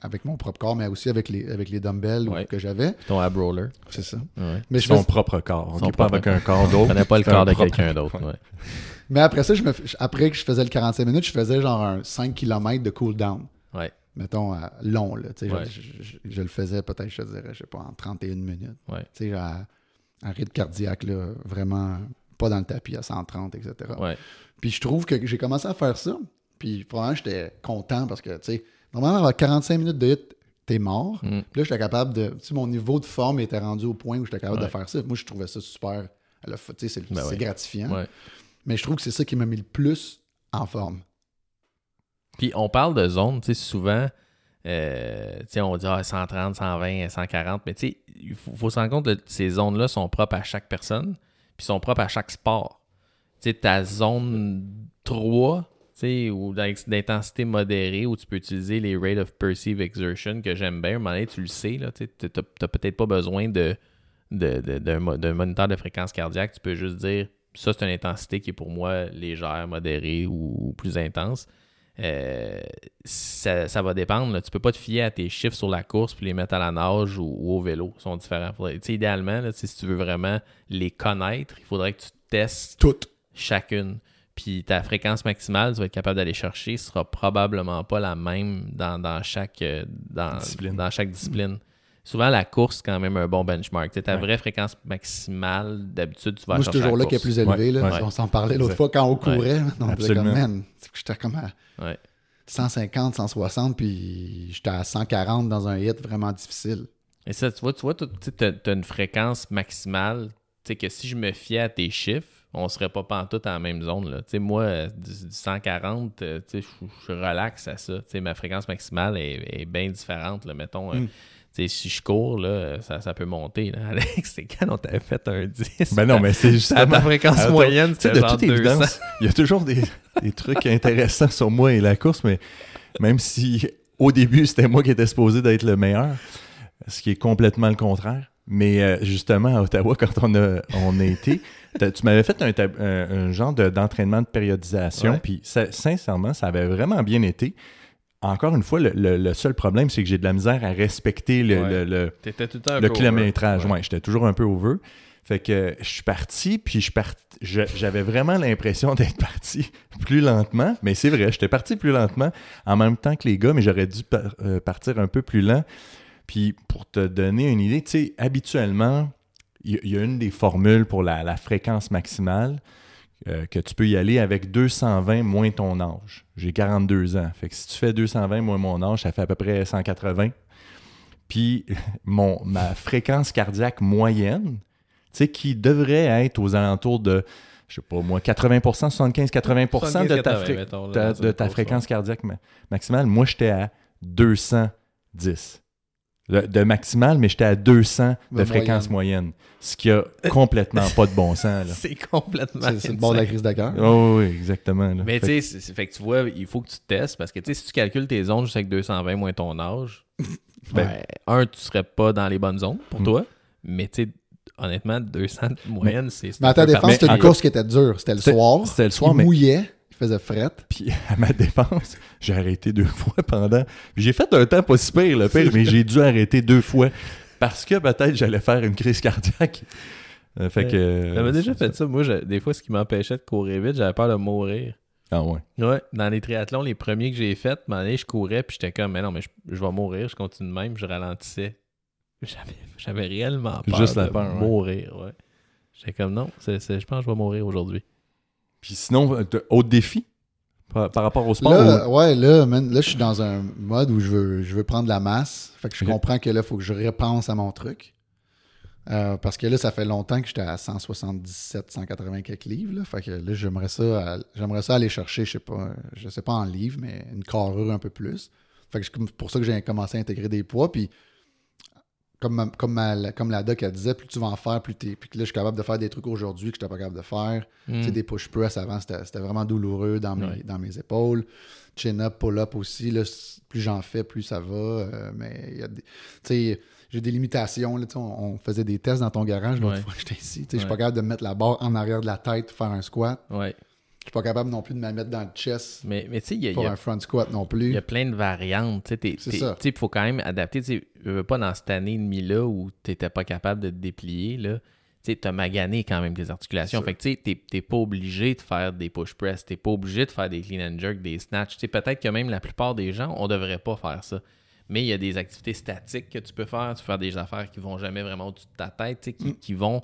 avec mon propre corps, mais aussi avec les, avec les dumbbells Ouais. que j'avais. Ton ab roller. C'est ça. Ouais. Mais, je Son fais- propre corps. Son On n'est pas avec un corps d'autre. Je connais pas le corps de quelqu'un d'autre. ouais. mais après ça, je me, fais- après que je faisais le 45 minutes, je faisais genre un 5 km de cool down. Ouais. mettons, à long. Là, tu sais, je- je, je- je le faisais peut-être, je te dirais, je sais pas, en 31 minutes. Ouais. Tu sais, à, à rythme cardiaque, là, vraiment pas dans le tapis, à 130, etc. Ouais. Puis je trouve que j'ai commencé à faire ça. Puis vraiment, j'étais content parce que, tu sais, normalement, avoir 45 minutes de hit, t'es mort. Mm. Puis là, j'étais capable de. Tu sais, mon niveau de forme était rendu au point où j'étais capable Ouais. de faire ça. Moi, je trouvais ça super. c'est Ben ouais. gratifiant. Ouais. Mais je trouve que c'est ça qui m'a mis le plus en forme. Puis on parle de zones, tu sais, souvent, euh, tu sais, on dit ah, 130, 120, 140, mais tu sais, il faut, faut se rendre compte que ces zones-là sont propres à chaque personne, puis sont propres à chaque sport. Tu sais, ta zone 3, tu sais, ou d'in- d'intensité modérée, où tu peux utiliser les rate of perceived exertion que j'aime bien, à un moment donné, tu le sais, tu n'as peut-être pas besoin de, de, de- d'un mo- d'un moniteur de fréquence cardiaque, tu peux juste dire ça, c'est une intensité qui est pour moi légère, modérée ou, ou plus intense. Euh, ça, ça va dépendre. Là. Tu peux pas te fier à tes chiffres sur la course puis les mettre à la nage ou, ou au vélo. Ils sont différents. Faudrait- idéalement, là, si tu veux vraiment les connaître, il faudrait que tu testes Toutes. chacune. Puis ta fréquence maximale, tu vas être capable d'aller chercher, sera probablement pas la même dans, dans chaque, euh, dans, Discipline. dans chaque discipline. Souvent, la course, c'est quand même un bon benchmark. Ta Ouais. vraie fréquence maximale, d'habitude, tu vas Moi, c'est toujours la là qui est plus élevé. Ouais, là. ouais. On s'en parlait l'autre fois quand on courait. On disait comme, man, j'étais comme à Ouais. 150, 160, puis j'étais à 140 dans un hit vraiment difficile. Et ça, tu vois, tu vois, tu as, une fréquence maximale. Tu sais que si je me fiais à tes chiffres, on serait pas pantoute la même zone. Là. Moi, du, du 140, euh, je je relaxe à ça. Ma fréquence maximale est, est bien différente. Là. Mettons, euh, Mm. sais, si je cours, là, ça, ça peut monter. Là. (laughs) Alex, c'est quand on t'avait fait un 10. Ben non, mais c'est Ta, justement. ta fréquence moyenne, genre toute 200. évidence, il y a toujours des, des trucs intéressants sur moi et la course, mais même si au début, c'était moi qui étais supposé d'être le meilleur, ce qui est complètement le contraire. Mais euh, justement, à Ottawa, quand on a, on a été, tu m'avais fait un, tab- un- un genre de- d'entraînement de, périodisation, puis sincèrement, ça avait vraiment bien été. Encore une fois, le, le- le seul problème, c'est que j'ai de la misère à respecter le- Ouais. le- le, kilométrage, ouais. j'étais toujours un peu over. Fait que je suis parti, puis je part... je- j'avais vraiment l'impression (laughs) d'être parti plus lentement. Mais c'est vrai, j'étais parti plus lentement en même temps que les gars, mais j'aurais dû par- euh, partir un peu plus lent. Puis pour te donner une idée, tu sais, habituellement, il y, a une des formules pour la, la fréquence maximale euh, que tu peux y aller avec 220 moins ton âge. J'ai 42 ans. Fait que si tu fais 220 moins mon âge, ça fait à peu près 180. Puis (laughs) mon, ma fréquence cardiaque moyenne, tu sais, qui devrait être aux alentours de, je sais pas moi, 80% 75-80 de ta, fré- mettons, là, ta- dans de ta fréquence cardiaque ma- maximale. Moi, j'étais à 210. De, de maximal, mais j'étais à 200 de De fréquence moyenne. Ce qui a complètement pas de bon sens. (laughs) C'est complètement. C'est c'est le bord de la crise de cœur. Oh, oui, exactement. là. Mais tu sais, fait que tu vois, il faut que tu testes parce que tu sais, si tu calcules tes zones juste avec 220 moins ton âge, (laughs) ben, un, tu serais pas dans les bonnes zones pour Mm. toi, mais tu sais, honnêtement, 200 de moyenne, c'est. c'est Mais à ta défense, c'était une course qui était dure. C'était le C'était- soir. C'était le soir, il mais mouillait. Faisait fret. Puis à ma défense, (laughs) j'ai arrêté deux (laughs) fois pendant. Puis J'ai fait un temps pas si pire, le pire, mais j'ai dû arrêter deux fois parce que peut-être j'allais faire une crise cardiaque. Euh, fait que. euh, J'avais déjà fait ça. Moi, je- des fois, ce qui m'empêchait de courir vite, j'avais peur de mourir. Ah ouais. Ouais, dans les triathlons, les premiers que j'ai faits, à un moment donné, je courais, puis j'étais comme, mais non, mais je, je vais mourir, je continue de même, je ralentissais. (laughs) J'avais, réellement peur Juste la de peur, ouais. mourir, ouais. J'étais comme, non, je pense que je vais mourir aujourd'hui. Puis sinon, euh, autre défi par, par rapport au sport? Là, ou- ouais, là, man, là, je suis dans un mode où je veux, je veux prendre la masse. Fait que je comprends que là, il faut que je repense à mon truc. Euh, parce que là, ça fait longtemps que j'étais à 177, 180 quelques livres. Là. Fait que là, j'aimerais ça, j'aimerais ça aller chercher, je sais pas, je sais pas en livres, mais une carrure un peu plus. Fait que c'est pour ça que j'ai commencé à intégrer des poids. Puis comme, ma- comme, ma- comme la doc elle disait, plus tu vas en faire, plus t'es. Puis que là, je suis capable de faire des trucs aujourd'hui que je n'étais pas capable de faire. Tu sais, Hmm. des push press avant, c'était vraiment douloureux dans mes, Ouais. dans mes épaules. Chin-up, pull-up aussi. Là, plus j'en fais, plus ça va. euh, mais il y a des. Tu sais, j'ai des limitations. Là, on, on faisait des tests dans ton garage l'autre Ouais. fois que j'étais ici. Tu sais, Je suis Ouais. pas capable de me mettre la barre en arrière de la tête pour faire un squat. Ouais. Je suis pas capable non plus de me mettre dans le chest Mais, mais tu sais, il y a- il pour y a un front squat non Il plus. y a plein de variantes. Tu sais, il faut quand même adapter. Tu veux pas dans cette année et demie-là où tu n'étais pas capable de te déplier. Là. Tu as magané quand même tes articulations. Fait que tu sais, t'es- t'es pas obligé de faire des push press. Tu n'es pas obligé de faire des clean and jerk, des snatch. Tu sais, Peut-être que même la plupart des gens, on devrait pas faire ça. Mais il y a des activités statiques que tu peux faire. Tu peux faire des affaires qui vont jamais vraiment au-dessus de ta tête, tu sais, qui, Mm. qui vont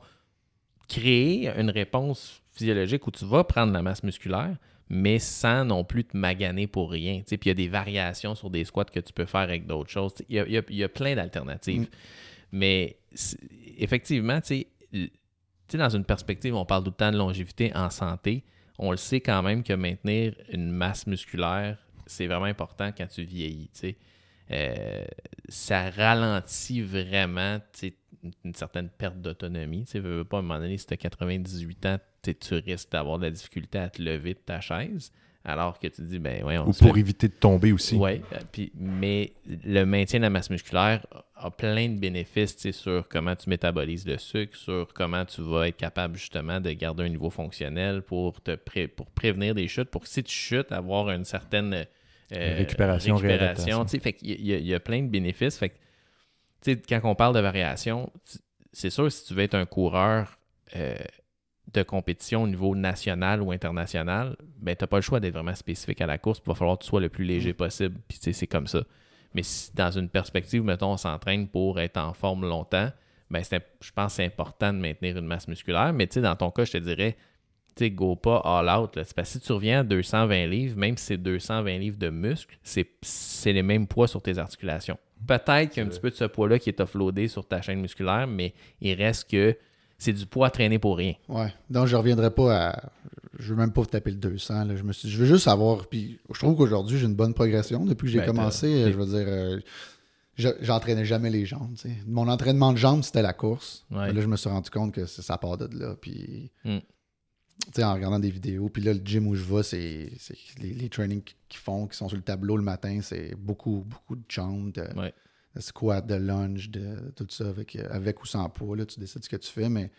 créer une réponse physiologique où tu vas prendre la masse musculaire, mais sans non plus te maganer pour rien. Puis il y a des variations sur des squats que tu peux faire avec d'autres choses. Il y a, il y a- il y a plein d'alternatives. Mm. Mais effectivement, tu sais, dans une perspective, on parle tout le temps de longévité en santé. On le sait quand même que maintenir une masse musculaire, c'est vraiment important quand tu vieillis. sais. Euh, ça ralentit vraiment une- certaine perte d'autonomie. Tu veux, veux pas, à un moment donné, si tu as 98 ans, tu risques d'avoir de la difficulté à te lever de ta chaise. Alors que tu te dis, ben ouais, on Ou pour fait- éviter de tomber aussi. oui, puis, mais le maintien de la masse musculaire a plein de bénéfices tu sais, sur comment tu métabolises le sucre, sur comment tu vas être capable justement de garder un niveau fonctionnel pour te pré- pour prévenir des chutes, pour que si tu chutes, avoir une certaine euh, Récupération, sais. Fait il y a- il y a plein de bénéfices. Fait que, tu sais, quand on parle de variation, c'est sûr, si tu veux être un coureur euh, de compétition au niveau national ou international, ben, tu n'as pas le choix d'être vraiment spécifique à la course. Il va falloir que tu sois le plus léger possible. Puis, c'est comme ça. Mais si dans une perspective, mettons, on s'entraîne pour être en forme longtemps, ben, je pense que c'est important de maintenir une masse musculaire. Mais, tu sais, dans ton cas, je te dirais, tu go pas all out. là. Parce que si tu reviens à 220 livres, même si c'est 220 livres de muscles, c'est les mêmes poids sur tes articulations. Peut-être qu'il y a un petit peu de ce poids-là qui est offloadé sur ta chaîne musculaire, mais il reste que c'est du poids à traîner pour rien. Ouais. Donc, je reviendrai pas à. Je veux même pas taper le 200. là. Je, me suis... je veux juste savoir. Puis, je trouve qu'aujourd'hui, j'ai une bonne progression. Depuis que j'ai Ben, commencé, je veux dire. euh, je- J'entraînais jamais les jambes. Mon entraînement de jambes, c'était la course. Ouais. Là, je me suis rendu compte que ça part de là. Puis, Mm. En regardant des vidéos. Puis là, le gym où je vais, c'est c'est les, les trainings qu'ils font, qui sont sur le tableau le matin, c'est beaucoup, beaucoup de jambes, de, Ouais. de squat, de lunge, de tout ça, avec, avec ou sans poids. Là, tu décides ce que tu fais, mais.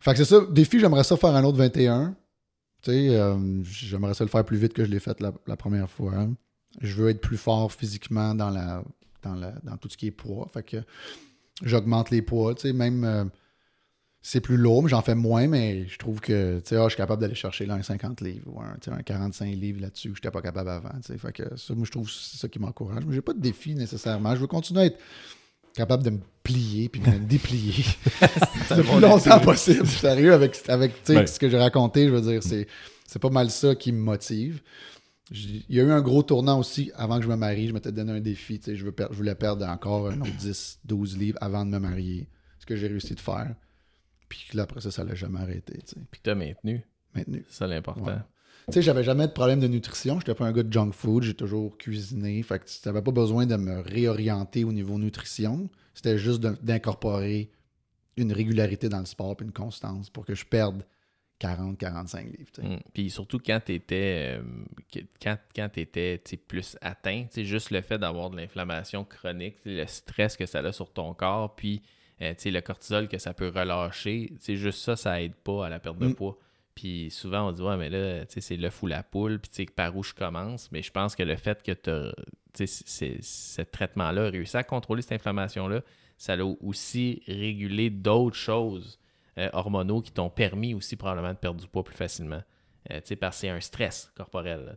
Fait que c'est ça. Défi, j'aimerais ça faire un autre 21. Tu sais, euh, j'aimerais ça le faire plus vite que je l'ai fait la, la première fois. Je veux être plus fort physiquement dans la, dans la, dans tout ce qui est poids. Fait que j'augmente les poids. Tu sais, même euh, c'est plus lourd, mais j'en fais moins, mais je trouve que ah, je suis capable d'aller chercher là, un 50 livres ou un, un 45 livres là-dessus que je n'étais pas capable avant. Fait que ça, moi, je trouve que c'est ça qui m'encourage. Mais j'ai pas de défi nécessairement. Je veux continuer à être capable de me plier puis de me déplier (laughs) le plus longtemps possible. Sérieux, avec, avec ce que j'ai raconté, je veux dire, c'est, c'est pas mal ça qui me motive. Il y a eu un gros tournant aussi avant que je me marie. Je m'étais donné un défi. tu sais, Je, veux per- je voulais perdre encore un autre 10, 12 livres avant de me marier. Ce que j'ai réussi de faire. Puis là, après ça, ça l'a jamais arrêté. tu sais, Puis tu as maintenu. Maintenu. C'est ça l'important. Ouais. Tu sais, j'avais jamais de problème de nutrition. J'étais pas un gars de junk food. J'ai toujours cuisiné. Fait que tu n'avais pas besoin de me réorienter au niveau nutrition. C'était juste d'incorporer une régularité dans le sport puis une constance pour que je perde 40-45 livres. Mm. Puis surtout quand tu étais, quand, quand tu sais, plus atteint, juste le fait d'avoir de l'inflammation chronique, le stress que ça a sur ton corps, puis euh, le cortisol que ça peut relâcher, c'est juste ça, ça aide pas à la perte de Mm. poids. Puis souvent, on dit, ouais, mais là, c'est l'œuf ou la poule, puis par où je commence. Mais je pense que le fait que tu ce traitement-là a réussi à contrôler cette inflammation-là, ça a aussi régulé d'autres choses euh, hormonaux qui t'ont permis aussi probablement de perdre du poids plus facilement. euh, parce que c'est un stress corporel.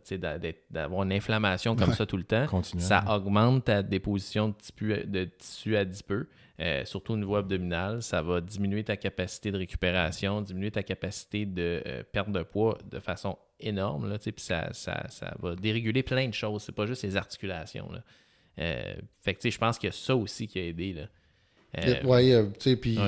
D'avoir une inflammation comme Ouais. ça tout le temps, ça augmente ta déposition de tissu, de tissu adipeux, euh, surtout au niveau abdominal. Ça va diminuer ta capacité de récupération, diminuer ta capacité de euh, perte de poids de façon énorme. Là, puis ça, ça, ça va déréguler plein de choses. C'est pas juste les articulations. Là. Euh, fait que je pense qu'il y a ça aussi qui a aidé. Là. Euh, tu sais, puis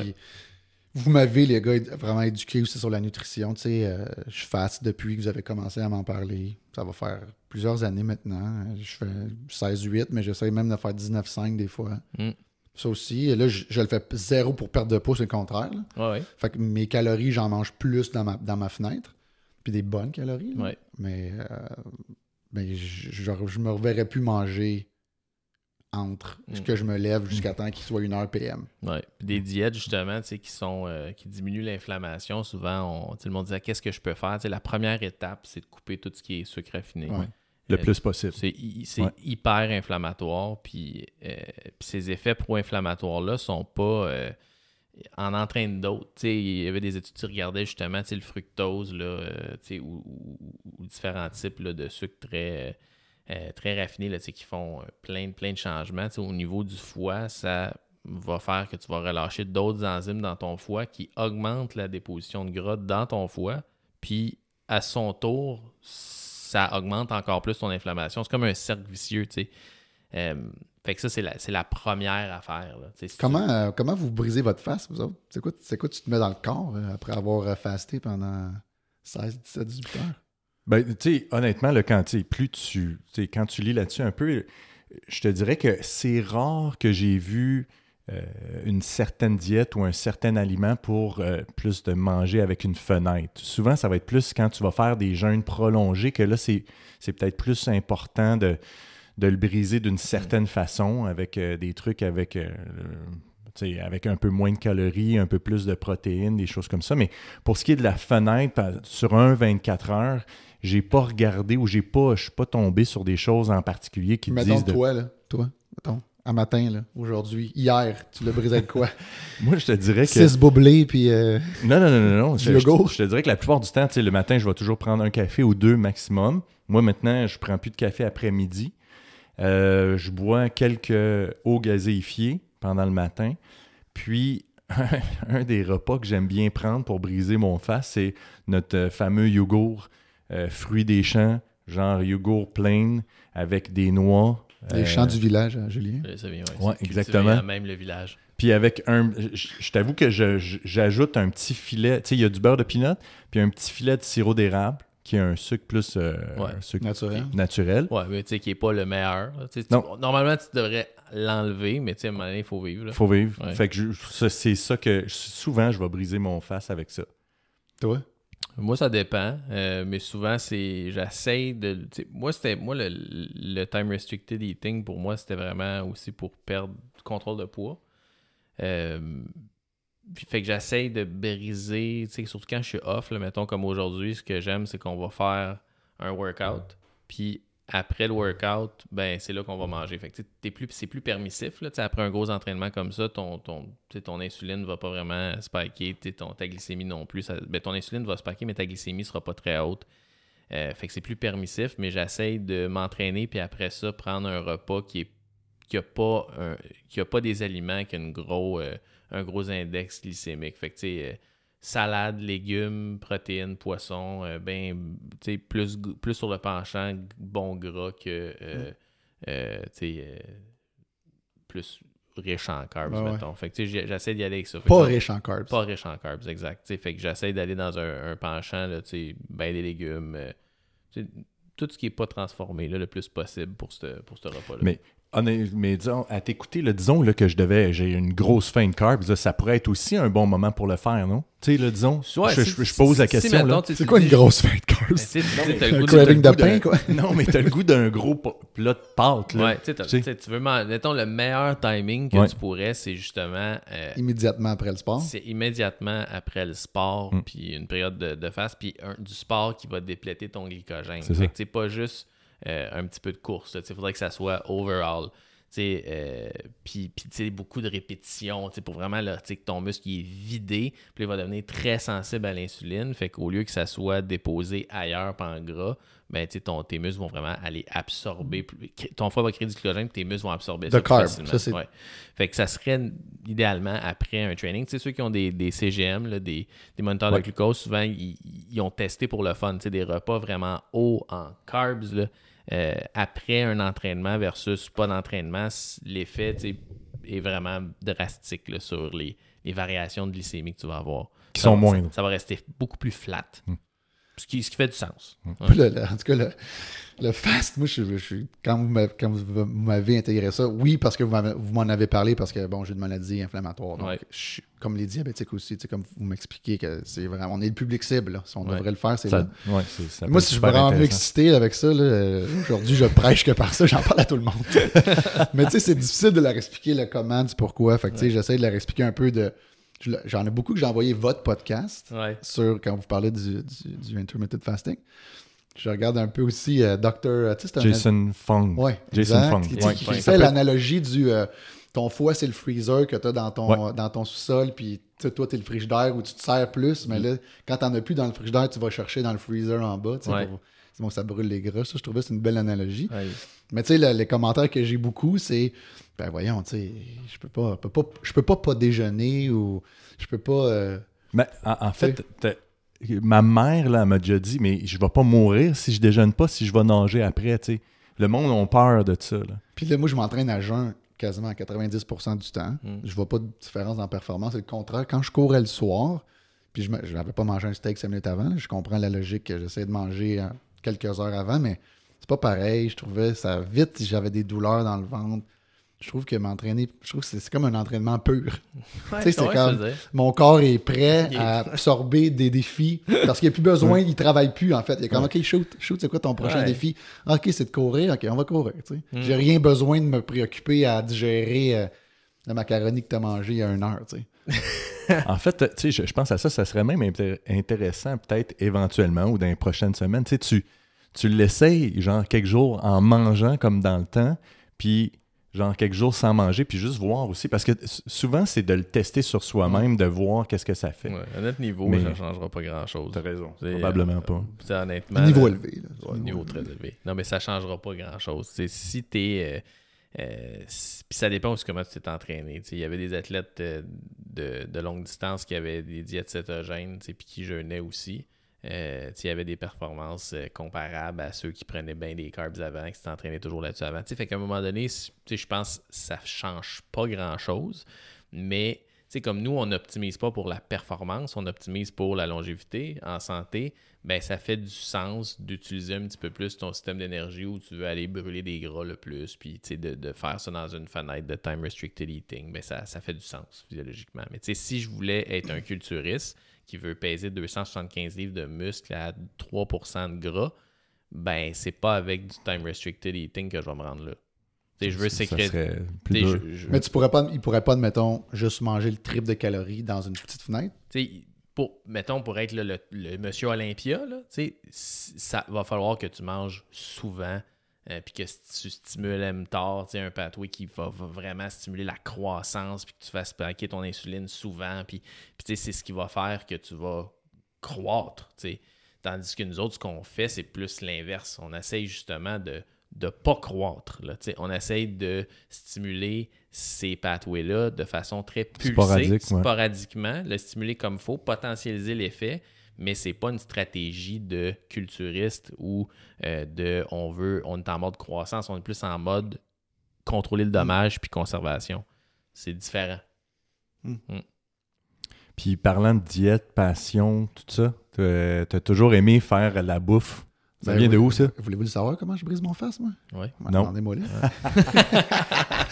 vous m'avez, les gars, vraiment éduqué aussi sur la nutrition. Tu sais, euh, je fasse depuis que vous avez commencé à m'en parler. Ça va faire plusieurs années maintenant. Je fais 16-8, mais j'essaie même de faire 19-5 des fois. Mm. Ça aussi. Et là, je, je le fais zéro pour perdre de poids, c'est le contraire. ouais, ouais. Fait que mes calories, j'en mange plus dans ma, dans ma fenêtre. Puis des bonnes calories. Ouais. Mais, euh, mais je, je, je me reverrais plus manger entre ce Mm. que je me lève jusqu'à temps qu'il soit 1h PM. Ouais. Puis Des diètes, justement, qui sont euh, qui diminuent l'inflammation. Souvent, on, le monde dit Ah, qu'est-ce que je peux faire? La première étape, c'est de couper tout ce qui est sucre raffiné. Ouais. Le Euh, plus possible. C'est Ouais. hyper inflammatoire. Puis, euh, puis ces effets pro-inflammatoires-là sont pas euh, en entraîne d'autres. Il y avait des études qui regardaient justement le fructose là, euh, ou, ou- ou différents types là, de sucre très, euh, très raffinés là, qui font plein, de- plein de changements. Au niveau du foie, ça va faire que tu vas relâcher d'autres enzymes dans ton foie qui augmentent la déposition de gras dans ton foie. Puis, à son tour, ça augmente encore plus ton inflammation. C'est comme un cercle vicieux, tu sais. Euh, fait que ça, c'est la, c'est la première affaire. Là. Tu- Comment, euh, comment vous brisez votre face, vous autres? C'est quoi, c'est quoi tu te mets dans le corps euh, après avoir fasté pendant 16, 17, 18 heures? Ben, tu sais, honnêtement, là, quand, plus tu, quand tu lis là-dessus un peu, je te dirais que c'est rare que j'ai vu euh, une certaine diète ou un certain aliment pour euh, plus de manger avec une fenêtre. Souvent, ça va être plus quand tu vas faire des jeûnes prolongés que là, c'est, peut-être plus important de, de le briser d'une certaine façon avec euh, des trucs avec, euh, un peu moins de calories, un peu plus de protéines, des choses comme ça. Mais pour ce qui est de la fenêtre, sur un 24 heures, j'ai pas regardé ou j'ai pas, je suis pas tombé sur des choses en particulier qui Mettons disent de... toi, là. Toi, mettons. À matin, là. Aujourd'hui. Hier, tu l'as brisé avec quoi? (laughs) Moi, je te dirais que... 6 boblés, puis... euh, Non, non, non, non. non. Je, je- je te dirais que la plupart du temps, tu sais, le matin, je vais toujours prendre un café ou deux maximum. Moi, maintenant, je prends plus de café après-midi. Euh, je bois quelques eaux gazéifiées pendant le matin. Puis, (laughs) un des repas que j'aime bien prendre pour briser mon face, c'est notre euh, fameux yogourt euh, fruits des champs, genre yogourt plain avec des noix. Les euh, champs du village, hein, Julien? Euh, ça vient, ouais, Ouais, exactement. à Même le village. Puis avec un. Je, je t'avoue que j'ajoute un petit filet. Tu sais, il y a du beurre de pinot, puis un petit filet de sirop d'érable, qui est un sucre plus. euh, Ouais. un sucre Naturel. naturel. Ouais, mais tu sais, qui n'est pas le meilleur. Tu. Normalement, tu devrais l'enlever, mais tu sais, à un moment donné, il faut vivre. là. Faut vivre. Ouais. Fait que c'est ça que. Souvent, je vais briser mon face avec ça. Toi? Moi, ça dépend, euh, mais souvent, c'est j'essaie de. Moi, c'était moi le, le time restricted eating, pour moi, c'était vraiment aussi pour perdre du contrôle de poids. Euh, fait que j'essaie de briser, surtout quand je suis off, là, mettons comme aujourd'hui, ce que j'aime, c'est qu'on va faire un workout, puis après le workout, ben c'est là qu'on va manger. Fait plus, c'est plus permissif. Là, après un gros entraînement comme ça, ton, ton, ton insuline va pas vraiment spiker, ton, ta glycémie non plus. Ben, ton insuline va spiker, mais ta glycémie sera pas très haute. Euh, fait que c'est plus permissif, mais j'essaie de m'entraîner, puis après ça, prendre un repas qui est qui a pas un- qui a pas des aliments qui a une gros, euh, un gros index glycémique. Fait que euh, salade, légumes, protéines, poissons, euh, ben, tu sais, plus, plus sur le penchant bon gras que, euh, euh, tu sais, euh, plus riche en carbs, ouais. mettons. Fait que j'essaie d'y aller avec ça. Fait Pas que- riche en carbs. pas riche en carbs, exact. Fait que j'essaie d'aller dans un, un penchant, là, tu sais, ben des légumes, euh, tu sais, tout ce qui est pas transformé là, le plus possible pour ce pour ce repas-là. Mais mais disons, à t'écouter, disons là, que je devais, j'ai une grosse faim de carbs, là, ça pourrait être aussi un bon moment pour le faire, non? Tu sais, là, disons, Ouais, je, si- je- je pose la question. là. C'est quoi une grosse fin de carbs? Le Un goût de- craving pain, quoi. (laughs) Non, mais t'as le goût d'un gros plat de pâtes, là. Ouais, tu veux mettons le meilleur timing que Ouais. tu pourrais, c'est justement euh, Immédiatement après le sport? c'est immédiatement après le sport, Mm. puis une période de, de fast, puis un- du sport qui va dépléter ton glycogène. C'est pas juste euh, un petit peu de course. Il faudrait que ça soit overall. euh, puis, puis tu sais, beaucoup de répétitions, tu sais, pour vraiment là, tu sais, que ton muscle il est vidé, puis il va devenir très sensible à l'insuline. Fait qu'au lieu que ça soit déposé ailleurs par en gras, ben, tu sais, ton, tes muscles vont vraiment aller absorber. plus- Ton foie va créer du glycogène, puis tes muscles vont absorber ça plus facilement. ça, Ouais. Fait que ça serait idéalement après un training. Tu sais, ceux qui ont des, des CGM, là, des, des moniteurs Ouais. de glucose, souvent, ils, ils ont testé pour le fun, tu sais, des repas vraiment hauts en carbs, là, euh, après un entraînement versus pas d'entraînement, l'effet, est vraiment drastique là, sur les, les variations de glycémie que tu vas avoir. Qui Ça sont moindres. Ça, ça va rester beaucoup plus flat. Hmm. Ce, qui, ce qui fait du sens. Puis le- le- en tout cas, le, le fast, moi, je, je quand vous m'avez- intégré ça, oui, parce que vous m'en avez parlé, parce que bon, j'ai une maladie inflammatoire. Donc, Ouais. je suis- comme les diabétiques aussi, tu sais, comme vous m'expliquez que c'est vraiment, on est le public cible. là. Si on Ouais. devrait le faire, c'est Ça, là. ouais, c'est- ça Moi, si je suis super vraiment mieux intéressant. excité avec ça, aujourd'hui, je prêche que par ça, j'en parle à tout le monde. (laughs) Mais tu sais, c'est difficile de leur expliquer le comment, du pourquoi. Fait que tu sais, j'essaie de leur expliquer un peu de. J'en ai beaucoup que j'ai envoyé votre podcast Ouais. sur quand vous parlez du, du, du intermittent fasting. Je regarde un peu aussi euh, Dr. euh, un. Jason Fong. Ouais, Jason exact, Fong. Qui, Ouais, qui ouais. fait l'analogie du. euh, ton foie, c'est le freezer que tu as dans ton, dans ton sous-sol, puis tu sais, toi, tu es le frigidaire où tu te sers plus, mais là, quand tu n'en as plus dans le frigidaire, tu vas chercher dans le freezer en bas. pour- Sinon, ça brûle les gras. Ça, je trouvais que c'est une belle analogie. Ouais. Mais tu sais, le- les commentaires que j'ai beaucoup, c'est ben voyons, tu sais, je peux pas, peux pas, je peux pas pas déjeuner ou je peux pas. euh, Mais en, en fait, ma mère, là, elle m'a déjà dit, mais je vais pas mourir si je déjeune pas, si je vais nager après, tu sais. Le monde a peur de ça, là. Puis là, moi, je m'entraîne à jeun quasiment à 90% du temps. Mm. Je vois pas de différence en performance. C'est le contraire. Quand je courais le soir, puis je n'avais pas mangé un steak 5 minutes avant, là, je comprends la logique que j'essaie de manger euh, quelques heures avant, mais c'est pas pareil. Je trouvais ça vite, j'avais des douleurs dans le ventre. Je trouve que m'entraîner, je trouve que c'est comme un entraînement pur. Ouais, (laughs) Tu sais, c'est dire. Mon corps est prêt est- à absorber des défis parce qu'il n'y a plus besoin, il travaille plus en fait. Il est comme, OK, shoot, shoot, c'est quoi ton prochain Ouais. défi? Ah, OK, c'est de courir, OK, on va courir. tu sais. Mm. J'ai rien besoin de me préoccuper à digérer euh, la macaroni que tu as mangée il y a une heure. tu sais. (laughs) En fait, tu sais, je, je pense à ça, ça serait même intér- intéressant, peut-être éventuellement ou dans les prochaines semaines. Tu sais, tu, tu l'essayes, genre, quelques jours en mangeant comme dans le temps, puis genre quelques jours sans manger, puis juste voir aussi. Parce que souvent, c'est de le tester sur soi-même, de voir qu'est-ce que ça fait. Ouais, à notre niveau, Mais- ça ne changera pas grand-chose. T'as raison. C'est, Probablement euh, pas. c'est honnêtement. Niveau là, élevé. là. Niveau très élevé. Non, mais ça changera pas grand-chose. C'est si t'es... euh, euh, Puis ça dépend aussi comment tu t'es entraîné. Il y avait des athlètes euh, de, de longue distance qui avaient des diètes cétogènes, puis qui jeûnaient aussi. Euh, il y avait des performances euh, comparables à ceux qui prenaient bien des carbs avant, qui entraînés toujours là-dessus avant. Tu sais, fait qu'à un moment donné, je pense que ça change pas grand-chose, mais sais, comme nous, on n'optimise pas pour la performance, on optimise pour la longévité en santé, ben ça fait du sens d'utiliser un petit peu plus ton système d'énergie où tu veux aller brûler des gras le plus, puis tu sais, de, de faire ça dans une fenêtre de time restricted eating, ben ça, ça fait du sens physiologiquement. Mais tu sais, si je voulais être un culturiste qui veut peser 275 livres de muscle à 3% de gras, ben c'est pas avec du time restricted eating que je vais me rendre là. Je veux sécréter. je- Mais tu pourrais pas, il pourrait pas, admettons, juste manger le triple de calories dans une petite fenêtre? tu sais, pour, mettons, pour être là, le, le monsieur Olympia, là, ça va falloir que tu manges souvent, euh, puis que tu stimules mTOR, un pathway qui va, va vraiment stimuler la croissance, puis que tu fasses paquer ton insuline souvent, puis, puis tu sais, c'est ce qui va faire que tu vas croître. Tandis que nous autres, ce qu'on fait, c'est plus l'inverse. On essaye justement de ne pas croître. Là, tu on essaye de stimuler ces pathways-là de façon très pulsée, Sporadique, ouais. sporadiquement, le stimuler comme il faut, potentialiser l'effet, mais c'est pas une stratégie de culturiste ou euh, de on veut, on est en mode croissance, on est plus en mode contrôler le dommage puis conservation. C'est différent. Puis parlant de diète, passion, tout ça, t'as t'as toujours aimé faire la bouffe? Ça Ben vient de oui. où, ça? Voulez-vous le savoir comment je brise mon face, moi? Ouais, Non. Demandez-moi là. (laughs)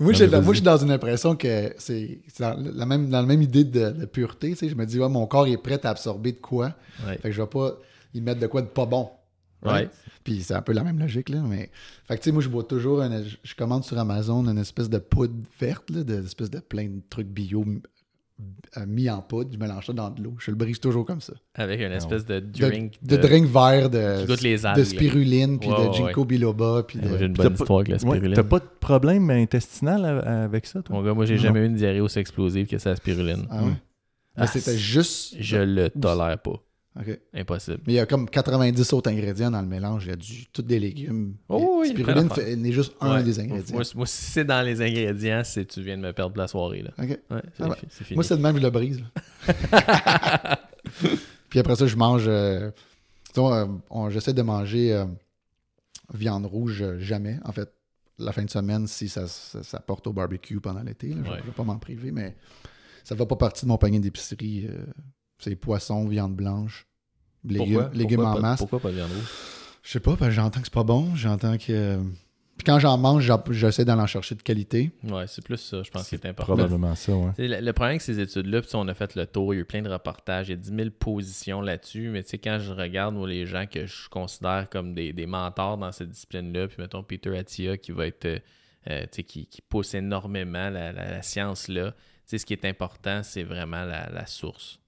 moi, je suis dans une impression que c'est c'est dans la même, dans la même idée de, de pureté. tu sais. Je me dis, ouais, mon corps est prêt à absorber de quoi? Ouais. Fait que je vais pas y mettre de quoi de pas bon. Ouais. Puis c'est un peu la même logique, là. Mais... Fait que, tu sais, moi, je bois toujours, je je commande sur Amazon une espèce de poudre verte, là, de, une espèce de plein de trucs bio mis en poudre, je mélange ça dans de l'eau. Je le brise toujours comme ça. Avec une espèce de De, drink. de drink vert de, de spiruline, puis Ouais, de ouais, ginkgo biloba, puis Moi, de... J'ai une bonne pas- histoire avec la Ouais, spiruline. T'as pas de problème intestinal avec ça, toi? Mon gars, moi, j'ai jamais eu une diarrhée aussi explosive que c'est la spiruline. Ah ouais? Mm. Mais Ah, c'était juste... Je le tolère pas. Impossible. Mais il y a comme 90 autres ingrédients dans le mélange. Il y a du, tous des légumes. Oh oui, spiruline n'est juste un Ouais. des ingrédients. Moi, si c'est dans les ingrédients, c'est tu viens de me perdre la soirée. Là. OK. Ouais, Ah c'est fini. Moi, c'est de même, je le brise. (laughs) Puis après ça, je mange. euh, euh, J'essaie de manger euh, viande rouge euh, jamais. En fait, la fin de semaine, si ça, ça, ça porte au barbecue pendant l'été, je ne vais pas m'en priver, mais ça ne va pas partie de mon panier d'épicerie. C'est poisson, viande blanche, légumes, Pourquoi? légumes Pourquoi en pas- masse. Pourquoi pas de viande rouge? Je sais pas, parce que j'entends que c'est pas bon. J'entends que. Puis quand j'en mange, j'essaie d'en chercher de qualité. Ouais, c'est plus ça, je pense, qui est important. Probablement ça, ouais. Le, le problème avec ces études-là, puis tu sais, on a fait le tour, il y a eu plein de reportages, il y a 10 000 positions là-dessus, mais tu sais, quand je regarde moi, les gens que je considère comme des, des mentors dans cette discipline-là, puis mettons Peter Attia qui va être, euh, euh, tu sais, qui, qui pousse énormément la, la- la science-là, tu sais, ce qui est important, c'est vraiment la, la source.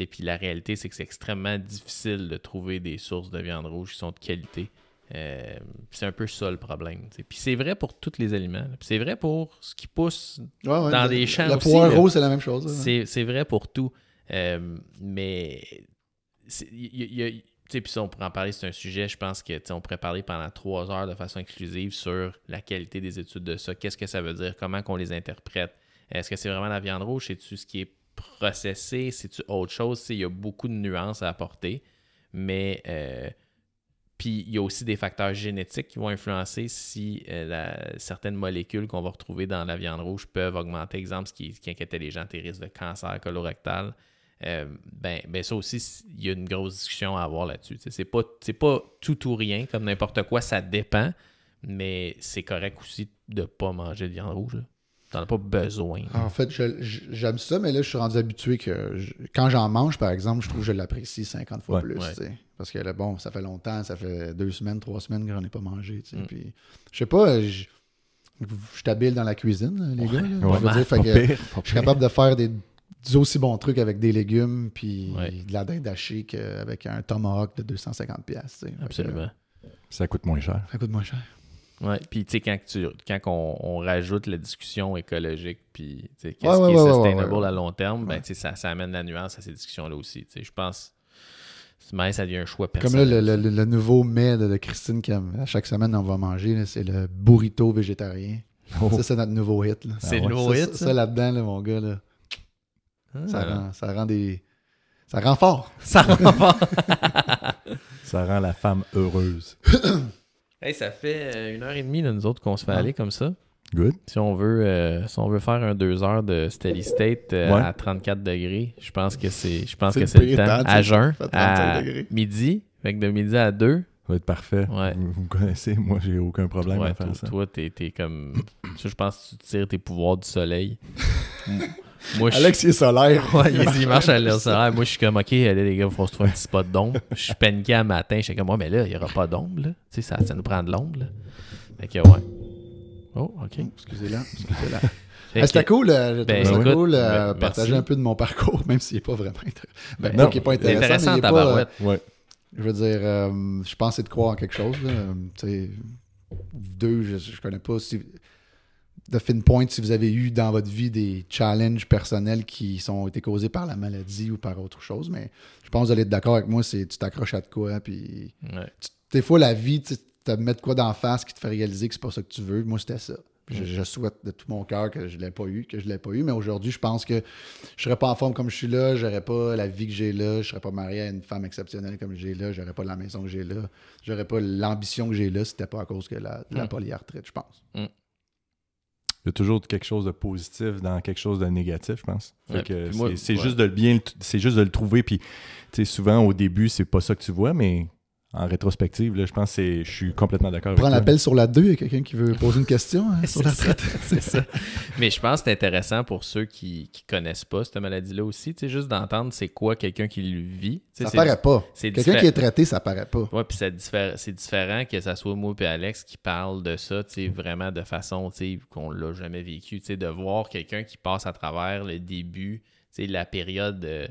Tu sais, Puis la réalité, c'est que c'est extrêmement difficile de trouver des sources de viande rouge qui sont de qualité. Euh, c'est un peu ça le problème. tu sais. Puis c'est vrai pour tous les aliments. c'est vrai pour ce qui pousse Ouais, ouais, Dans des champs Le aussi, poireau, c'est la même chose. c'est, vrai pour tout. Euh, mais y y a- tu sais, puis ça, on pourrait en parler, c'est un sujet, je pense que tu sais, on pourrait parler pendant trois heures de façon exclusive sur la qualité des études de ça. Qu'est-ce que ça veut dire? Comment qu'on les interprète? Est-ce que c'est vraiment la viande rouge? C'est-tu ce qui est processé? C'est-tu autre chose? Il y a beaucoup de nuances à apporter. Mais euh, puis il y a aussi des facteurs génétiques qui vont influencer si euh, certaines molécules qu'on va retrouver dans la viande rouge peuvent augmenter. Exemple, ce qui, inquiétait les gens, tes risques de cancer colorectal. Euh, ben, ben ça aussi, il y a une grosse discussion à avoir là-dessus. C'est pas, pas tout ou rien, comme n'importe quoi, ça dépend. Mais c'est correct aussi de pas manger de viande rouge. T'en as pas besoin. En fait, j'aime ça, mais là, je suis rendu habitué que je- quand j'en mange, par exemple, je trouve que je l'apprécie 50 fois Ouais. plus. Ouais. Parce que là, bon, ça fait longtemps, ça fait deux semaines, trois semaines que j'en ai pas mangé. Mm. Puis, je sais pas, euh, je suis habile dans la cuisine, les gars. là. Je veux dire, fait Pas que pire, pas je suis capable de faire des, des aussi bons trucs avec des légumes puis Ouais. de la dinde hachée qu'avec un tomahawk de 250$. pièces. Absolument. Ça coûte moins cher. Ça coûte moins cher. Ouais, puis tu sais, quand, tu, quand on, on rajoute la discussion écologique, puis tu sais, qu'est-ce Ouais, ouais, qui est sustainable ouais, ouais. à long terme, ben, Ouais. tu sais, ça, ça amène la nuance à ces discussions-là aussi. tu sais. Je pense, mais ça devient un choix Comme personnel. là, le, le- le nouveau mets de, Christine qu'à à chaque semaine on va manger, c'est le burrito végétarien. Oh. Ça, c'est notre nouveau hit. là. C'est Ah le ouais. nouveau ça, hit, ça, ça? ça, là-dedans, là, mon gars, là, ça, Ah. rend, ça rend des. Ça rend fort. Ça rend pas. (laughs) Ça rend la femme heureuse. (clears throat) Hey, ça fait euh, une heure et demie, là, nous autres, qu'on se fait Ah. aller comme ça. Good. Si on veut, euh, si on veut faire un deux heures de steady state euh, Ouais. à 34 degrés, je pense que c'est, je pense que c'est le temps. À jeun, fait 35 à degrés. midi, fait que de midi à 2, Ça va être parfait. Ouais. Vous, vous me connaissez, moi, j'ai aucun problème Ouais, à faire toi, ça. toi, t'es, t'es comme. je pense que tu tires tes pouvoirs du soleil. (laughs) Moi, je Alex, il est solaire. (laughs) Ouais, il, il marche à (laughs) l'air solaire. Moi, je suis comme, OK, allez, les gars, il faut se trouver un petit spot d'ombre. Je suis paniqué à matin. Je suis comme, ouais, mais là, il n'y aura pas d'ombre, là. Tu sais, ça, ça nous prend de l'ombre. Fait que, ouais. Oh, OK. Excusez-la. excusez-la. (laughs) Ah, C'était que- cool. euh, J'ai Ben, trouvé ça écoute, cool. euh, ben, partager merci. un peu de mon parcours, même s'il n'est pas vraiment intéressant. Ben, Non, pas qu'il est pas intéressant. intéressant, mais il est pas, euh. Ouais. Je veux dire, euh, je c'est de croire en quelque chose. Là. Euh, deux, je, je connais pas si. De fin point, si vous avez eu dans votre vie des challenges personnels qui sont été causés par la maladie ou par autre chose, mais je pense que vous allez être d'accord avec moi, c'est tu t'accroches à de quoi, puis Ouais. tu- des fois la vie, tu te met de quoi d'en face qui te fait réaliser que c'est pas ça que tu veux. Moi, c'était ça. Je, je souhaite de tout mon cœur que je l'ai pas eu, que je l'ai pas eu, mais aujourd'hui, je pense que je serais pas en forme comme je suis là, j'aurais pas la vie que j'ai là, je serais pas marié à une femme exceptionnelle comme j'ai là, j'aurais pas la maison que j'ai là, j'aurais pas l'ambition que j'ai là, c'était pas à cause que la, de la Mm. polyarthrite, je pense. Il y a toujours quelque chose de positif dans quelque chose de négatif, je pense. Ouais, c'est ouais. juste de le bien, c'est juste de le trouver. Puis, tu sais, souvent au début, c'est pas ça que tu vois, mais en rétrospective, là, je pense que c'est- je suis complètement d'accord. Prends l'appel sur la 2, il y a quelqu'un qui veut poser une question hein, sur la (laughs) traite. c'est ça. Mais je pense que c'est intéressant pour ceux qui ne connaissent pas cette maladie-là aussi, juste d'entendre c'est quoi quelqu'un qui le vit. Tu sais, Ça paraît pas. c'est Quelqu'un diffé- qui est traité, ça paraît pas. Ouais, puis c'est diffé- c'est différent que ça soit moi et Alex qui parle de ça, vraiment de façon, qu'on l'a jamais vécu, de voir quelqu'un qui passe à travers le début la période euh,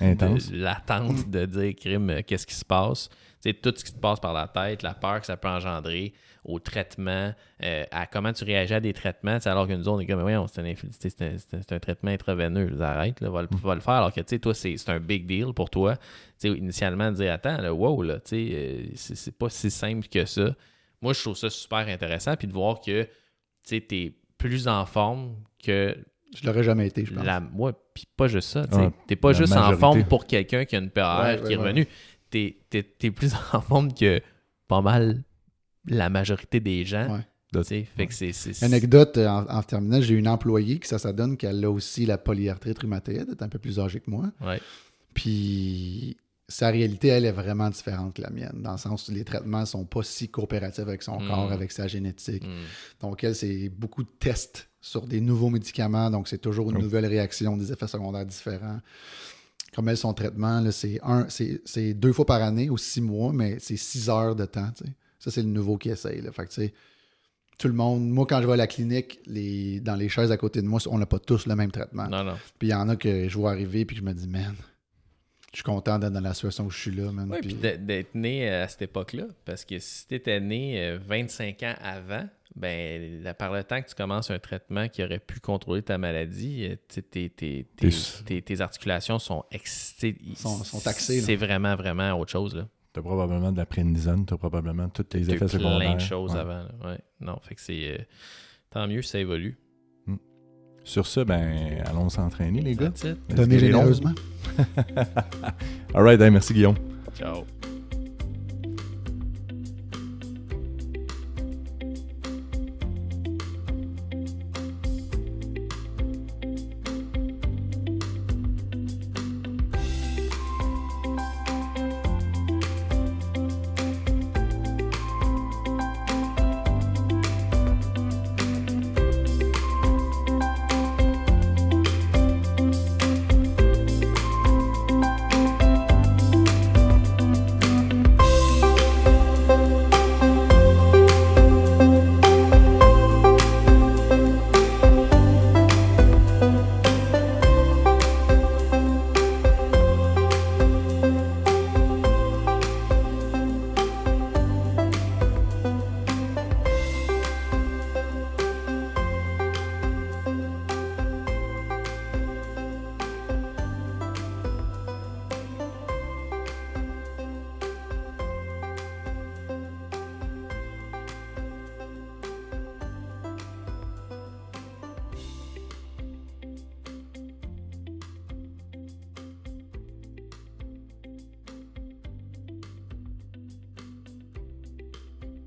Intense. de l'attente de dire crime, euh, qu'est-ce qui se passe. Tu sais, tout ce qui te passe par la tête, la peur que ça peut engendrer, au traitement, euh, à comment tu réagis à des traitements, alors que nous, on est comme, mais voyons, c'est un, un, un- un traitement intraveineux, arrête, là, va, le, va le faire, alors que tu sais, toi, c'est un big deal pour toi. Tu sais, initialement, de dire, attends, là, wow, là, tu sais, euh, c'est pas si simple que ça. Moi, je trouve ça super intéressant, puis de voir que, tu sais, t'es plus en forme que Je l'aurais jamais été, je pense. la, ouais, puis pas juste ça. tu T'es pas juste en forme pour quelqu'un qui a une Ouais, qui est revenu. T'es, t'es- t'es plus (laughs) en forme que pas mal la majorité des gens. Ouais. Fait que c'est- Anecdote, euh, en, en terminant, j'ai une employée qui ça, ça donne qu'elle a aussi la polyarthrite rhumatoïde, elle est un peu plus âgée que moi. Ouais. Puis sa réalité, elle est vraiment différente que la mienne, dans le sens où les traitements sont pas si coopératifs avec son Mm. corps, avec sa génétique. Hmm. Donc, elle, c'est beaucoup de tests sur des nouveaux médicaments. Donc, c'est toujours une Oh. nouvelle réaction, des effets secondaires différents. Comme elle, son traitement, c'est, un, c'est, c'est deux fois par année ou six mois, mais c'est six heures de temps. Ça, c'est le nouveau qui essaye. Là. Fait que, tout le monde, moi, quand je vais à la clinique, les, dans les chaises à côté de moi, on n'a pas tous le même traitement. Non, non. Puis il y en a que je vois arriver puis je me dis, man, je suis content d'être dans la situation où je suis là, man. Oui, Puis- puis d'être- né euh, à cette époque-là. Parce que si tu étais né euh, 25 ans avant, ben, là, par le temps que tu commences un traitement qui aurait pu contrôler ta maladie, euh, tes, tes- tes- T'es- tes- tes articulations sont excitées. Sont- sont taxées, là. C'est vraiment, vraiment autre chose. Là. T'as probablement de la prénisone, t'as probablement tous les effets secondaires. plein de choses Ouais. avant. là. Ouais. Non, fait que c'est. euh, tant mieux, ça évolue. Sur ça, ben, allons s'entraîner, les gars. Donnez généreusement. (laughs) All right, hey, merci Guillaume. Ciao.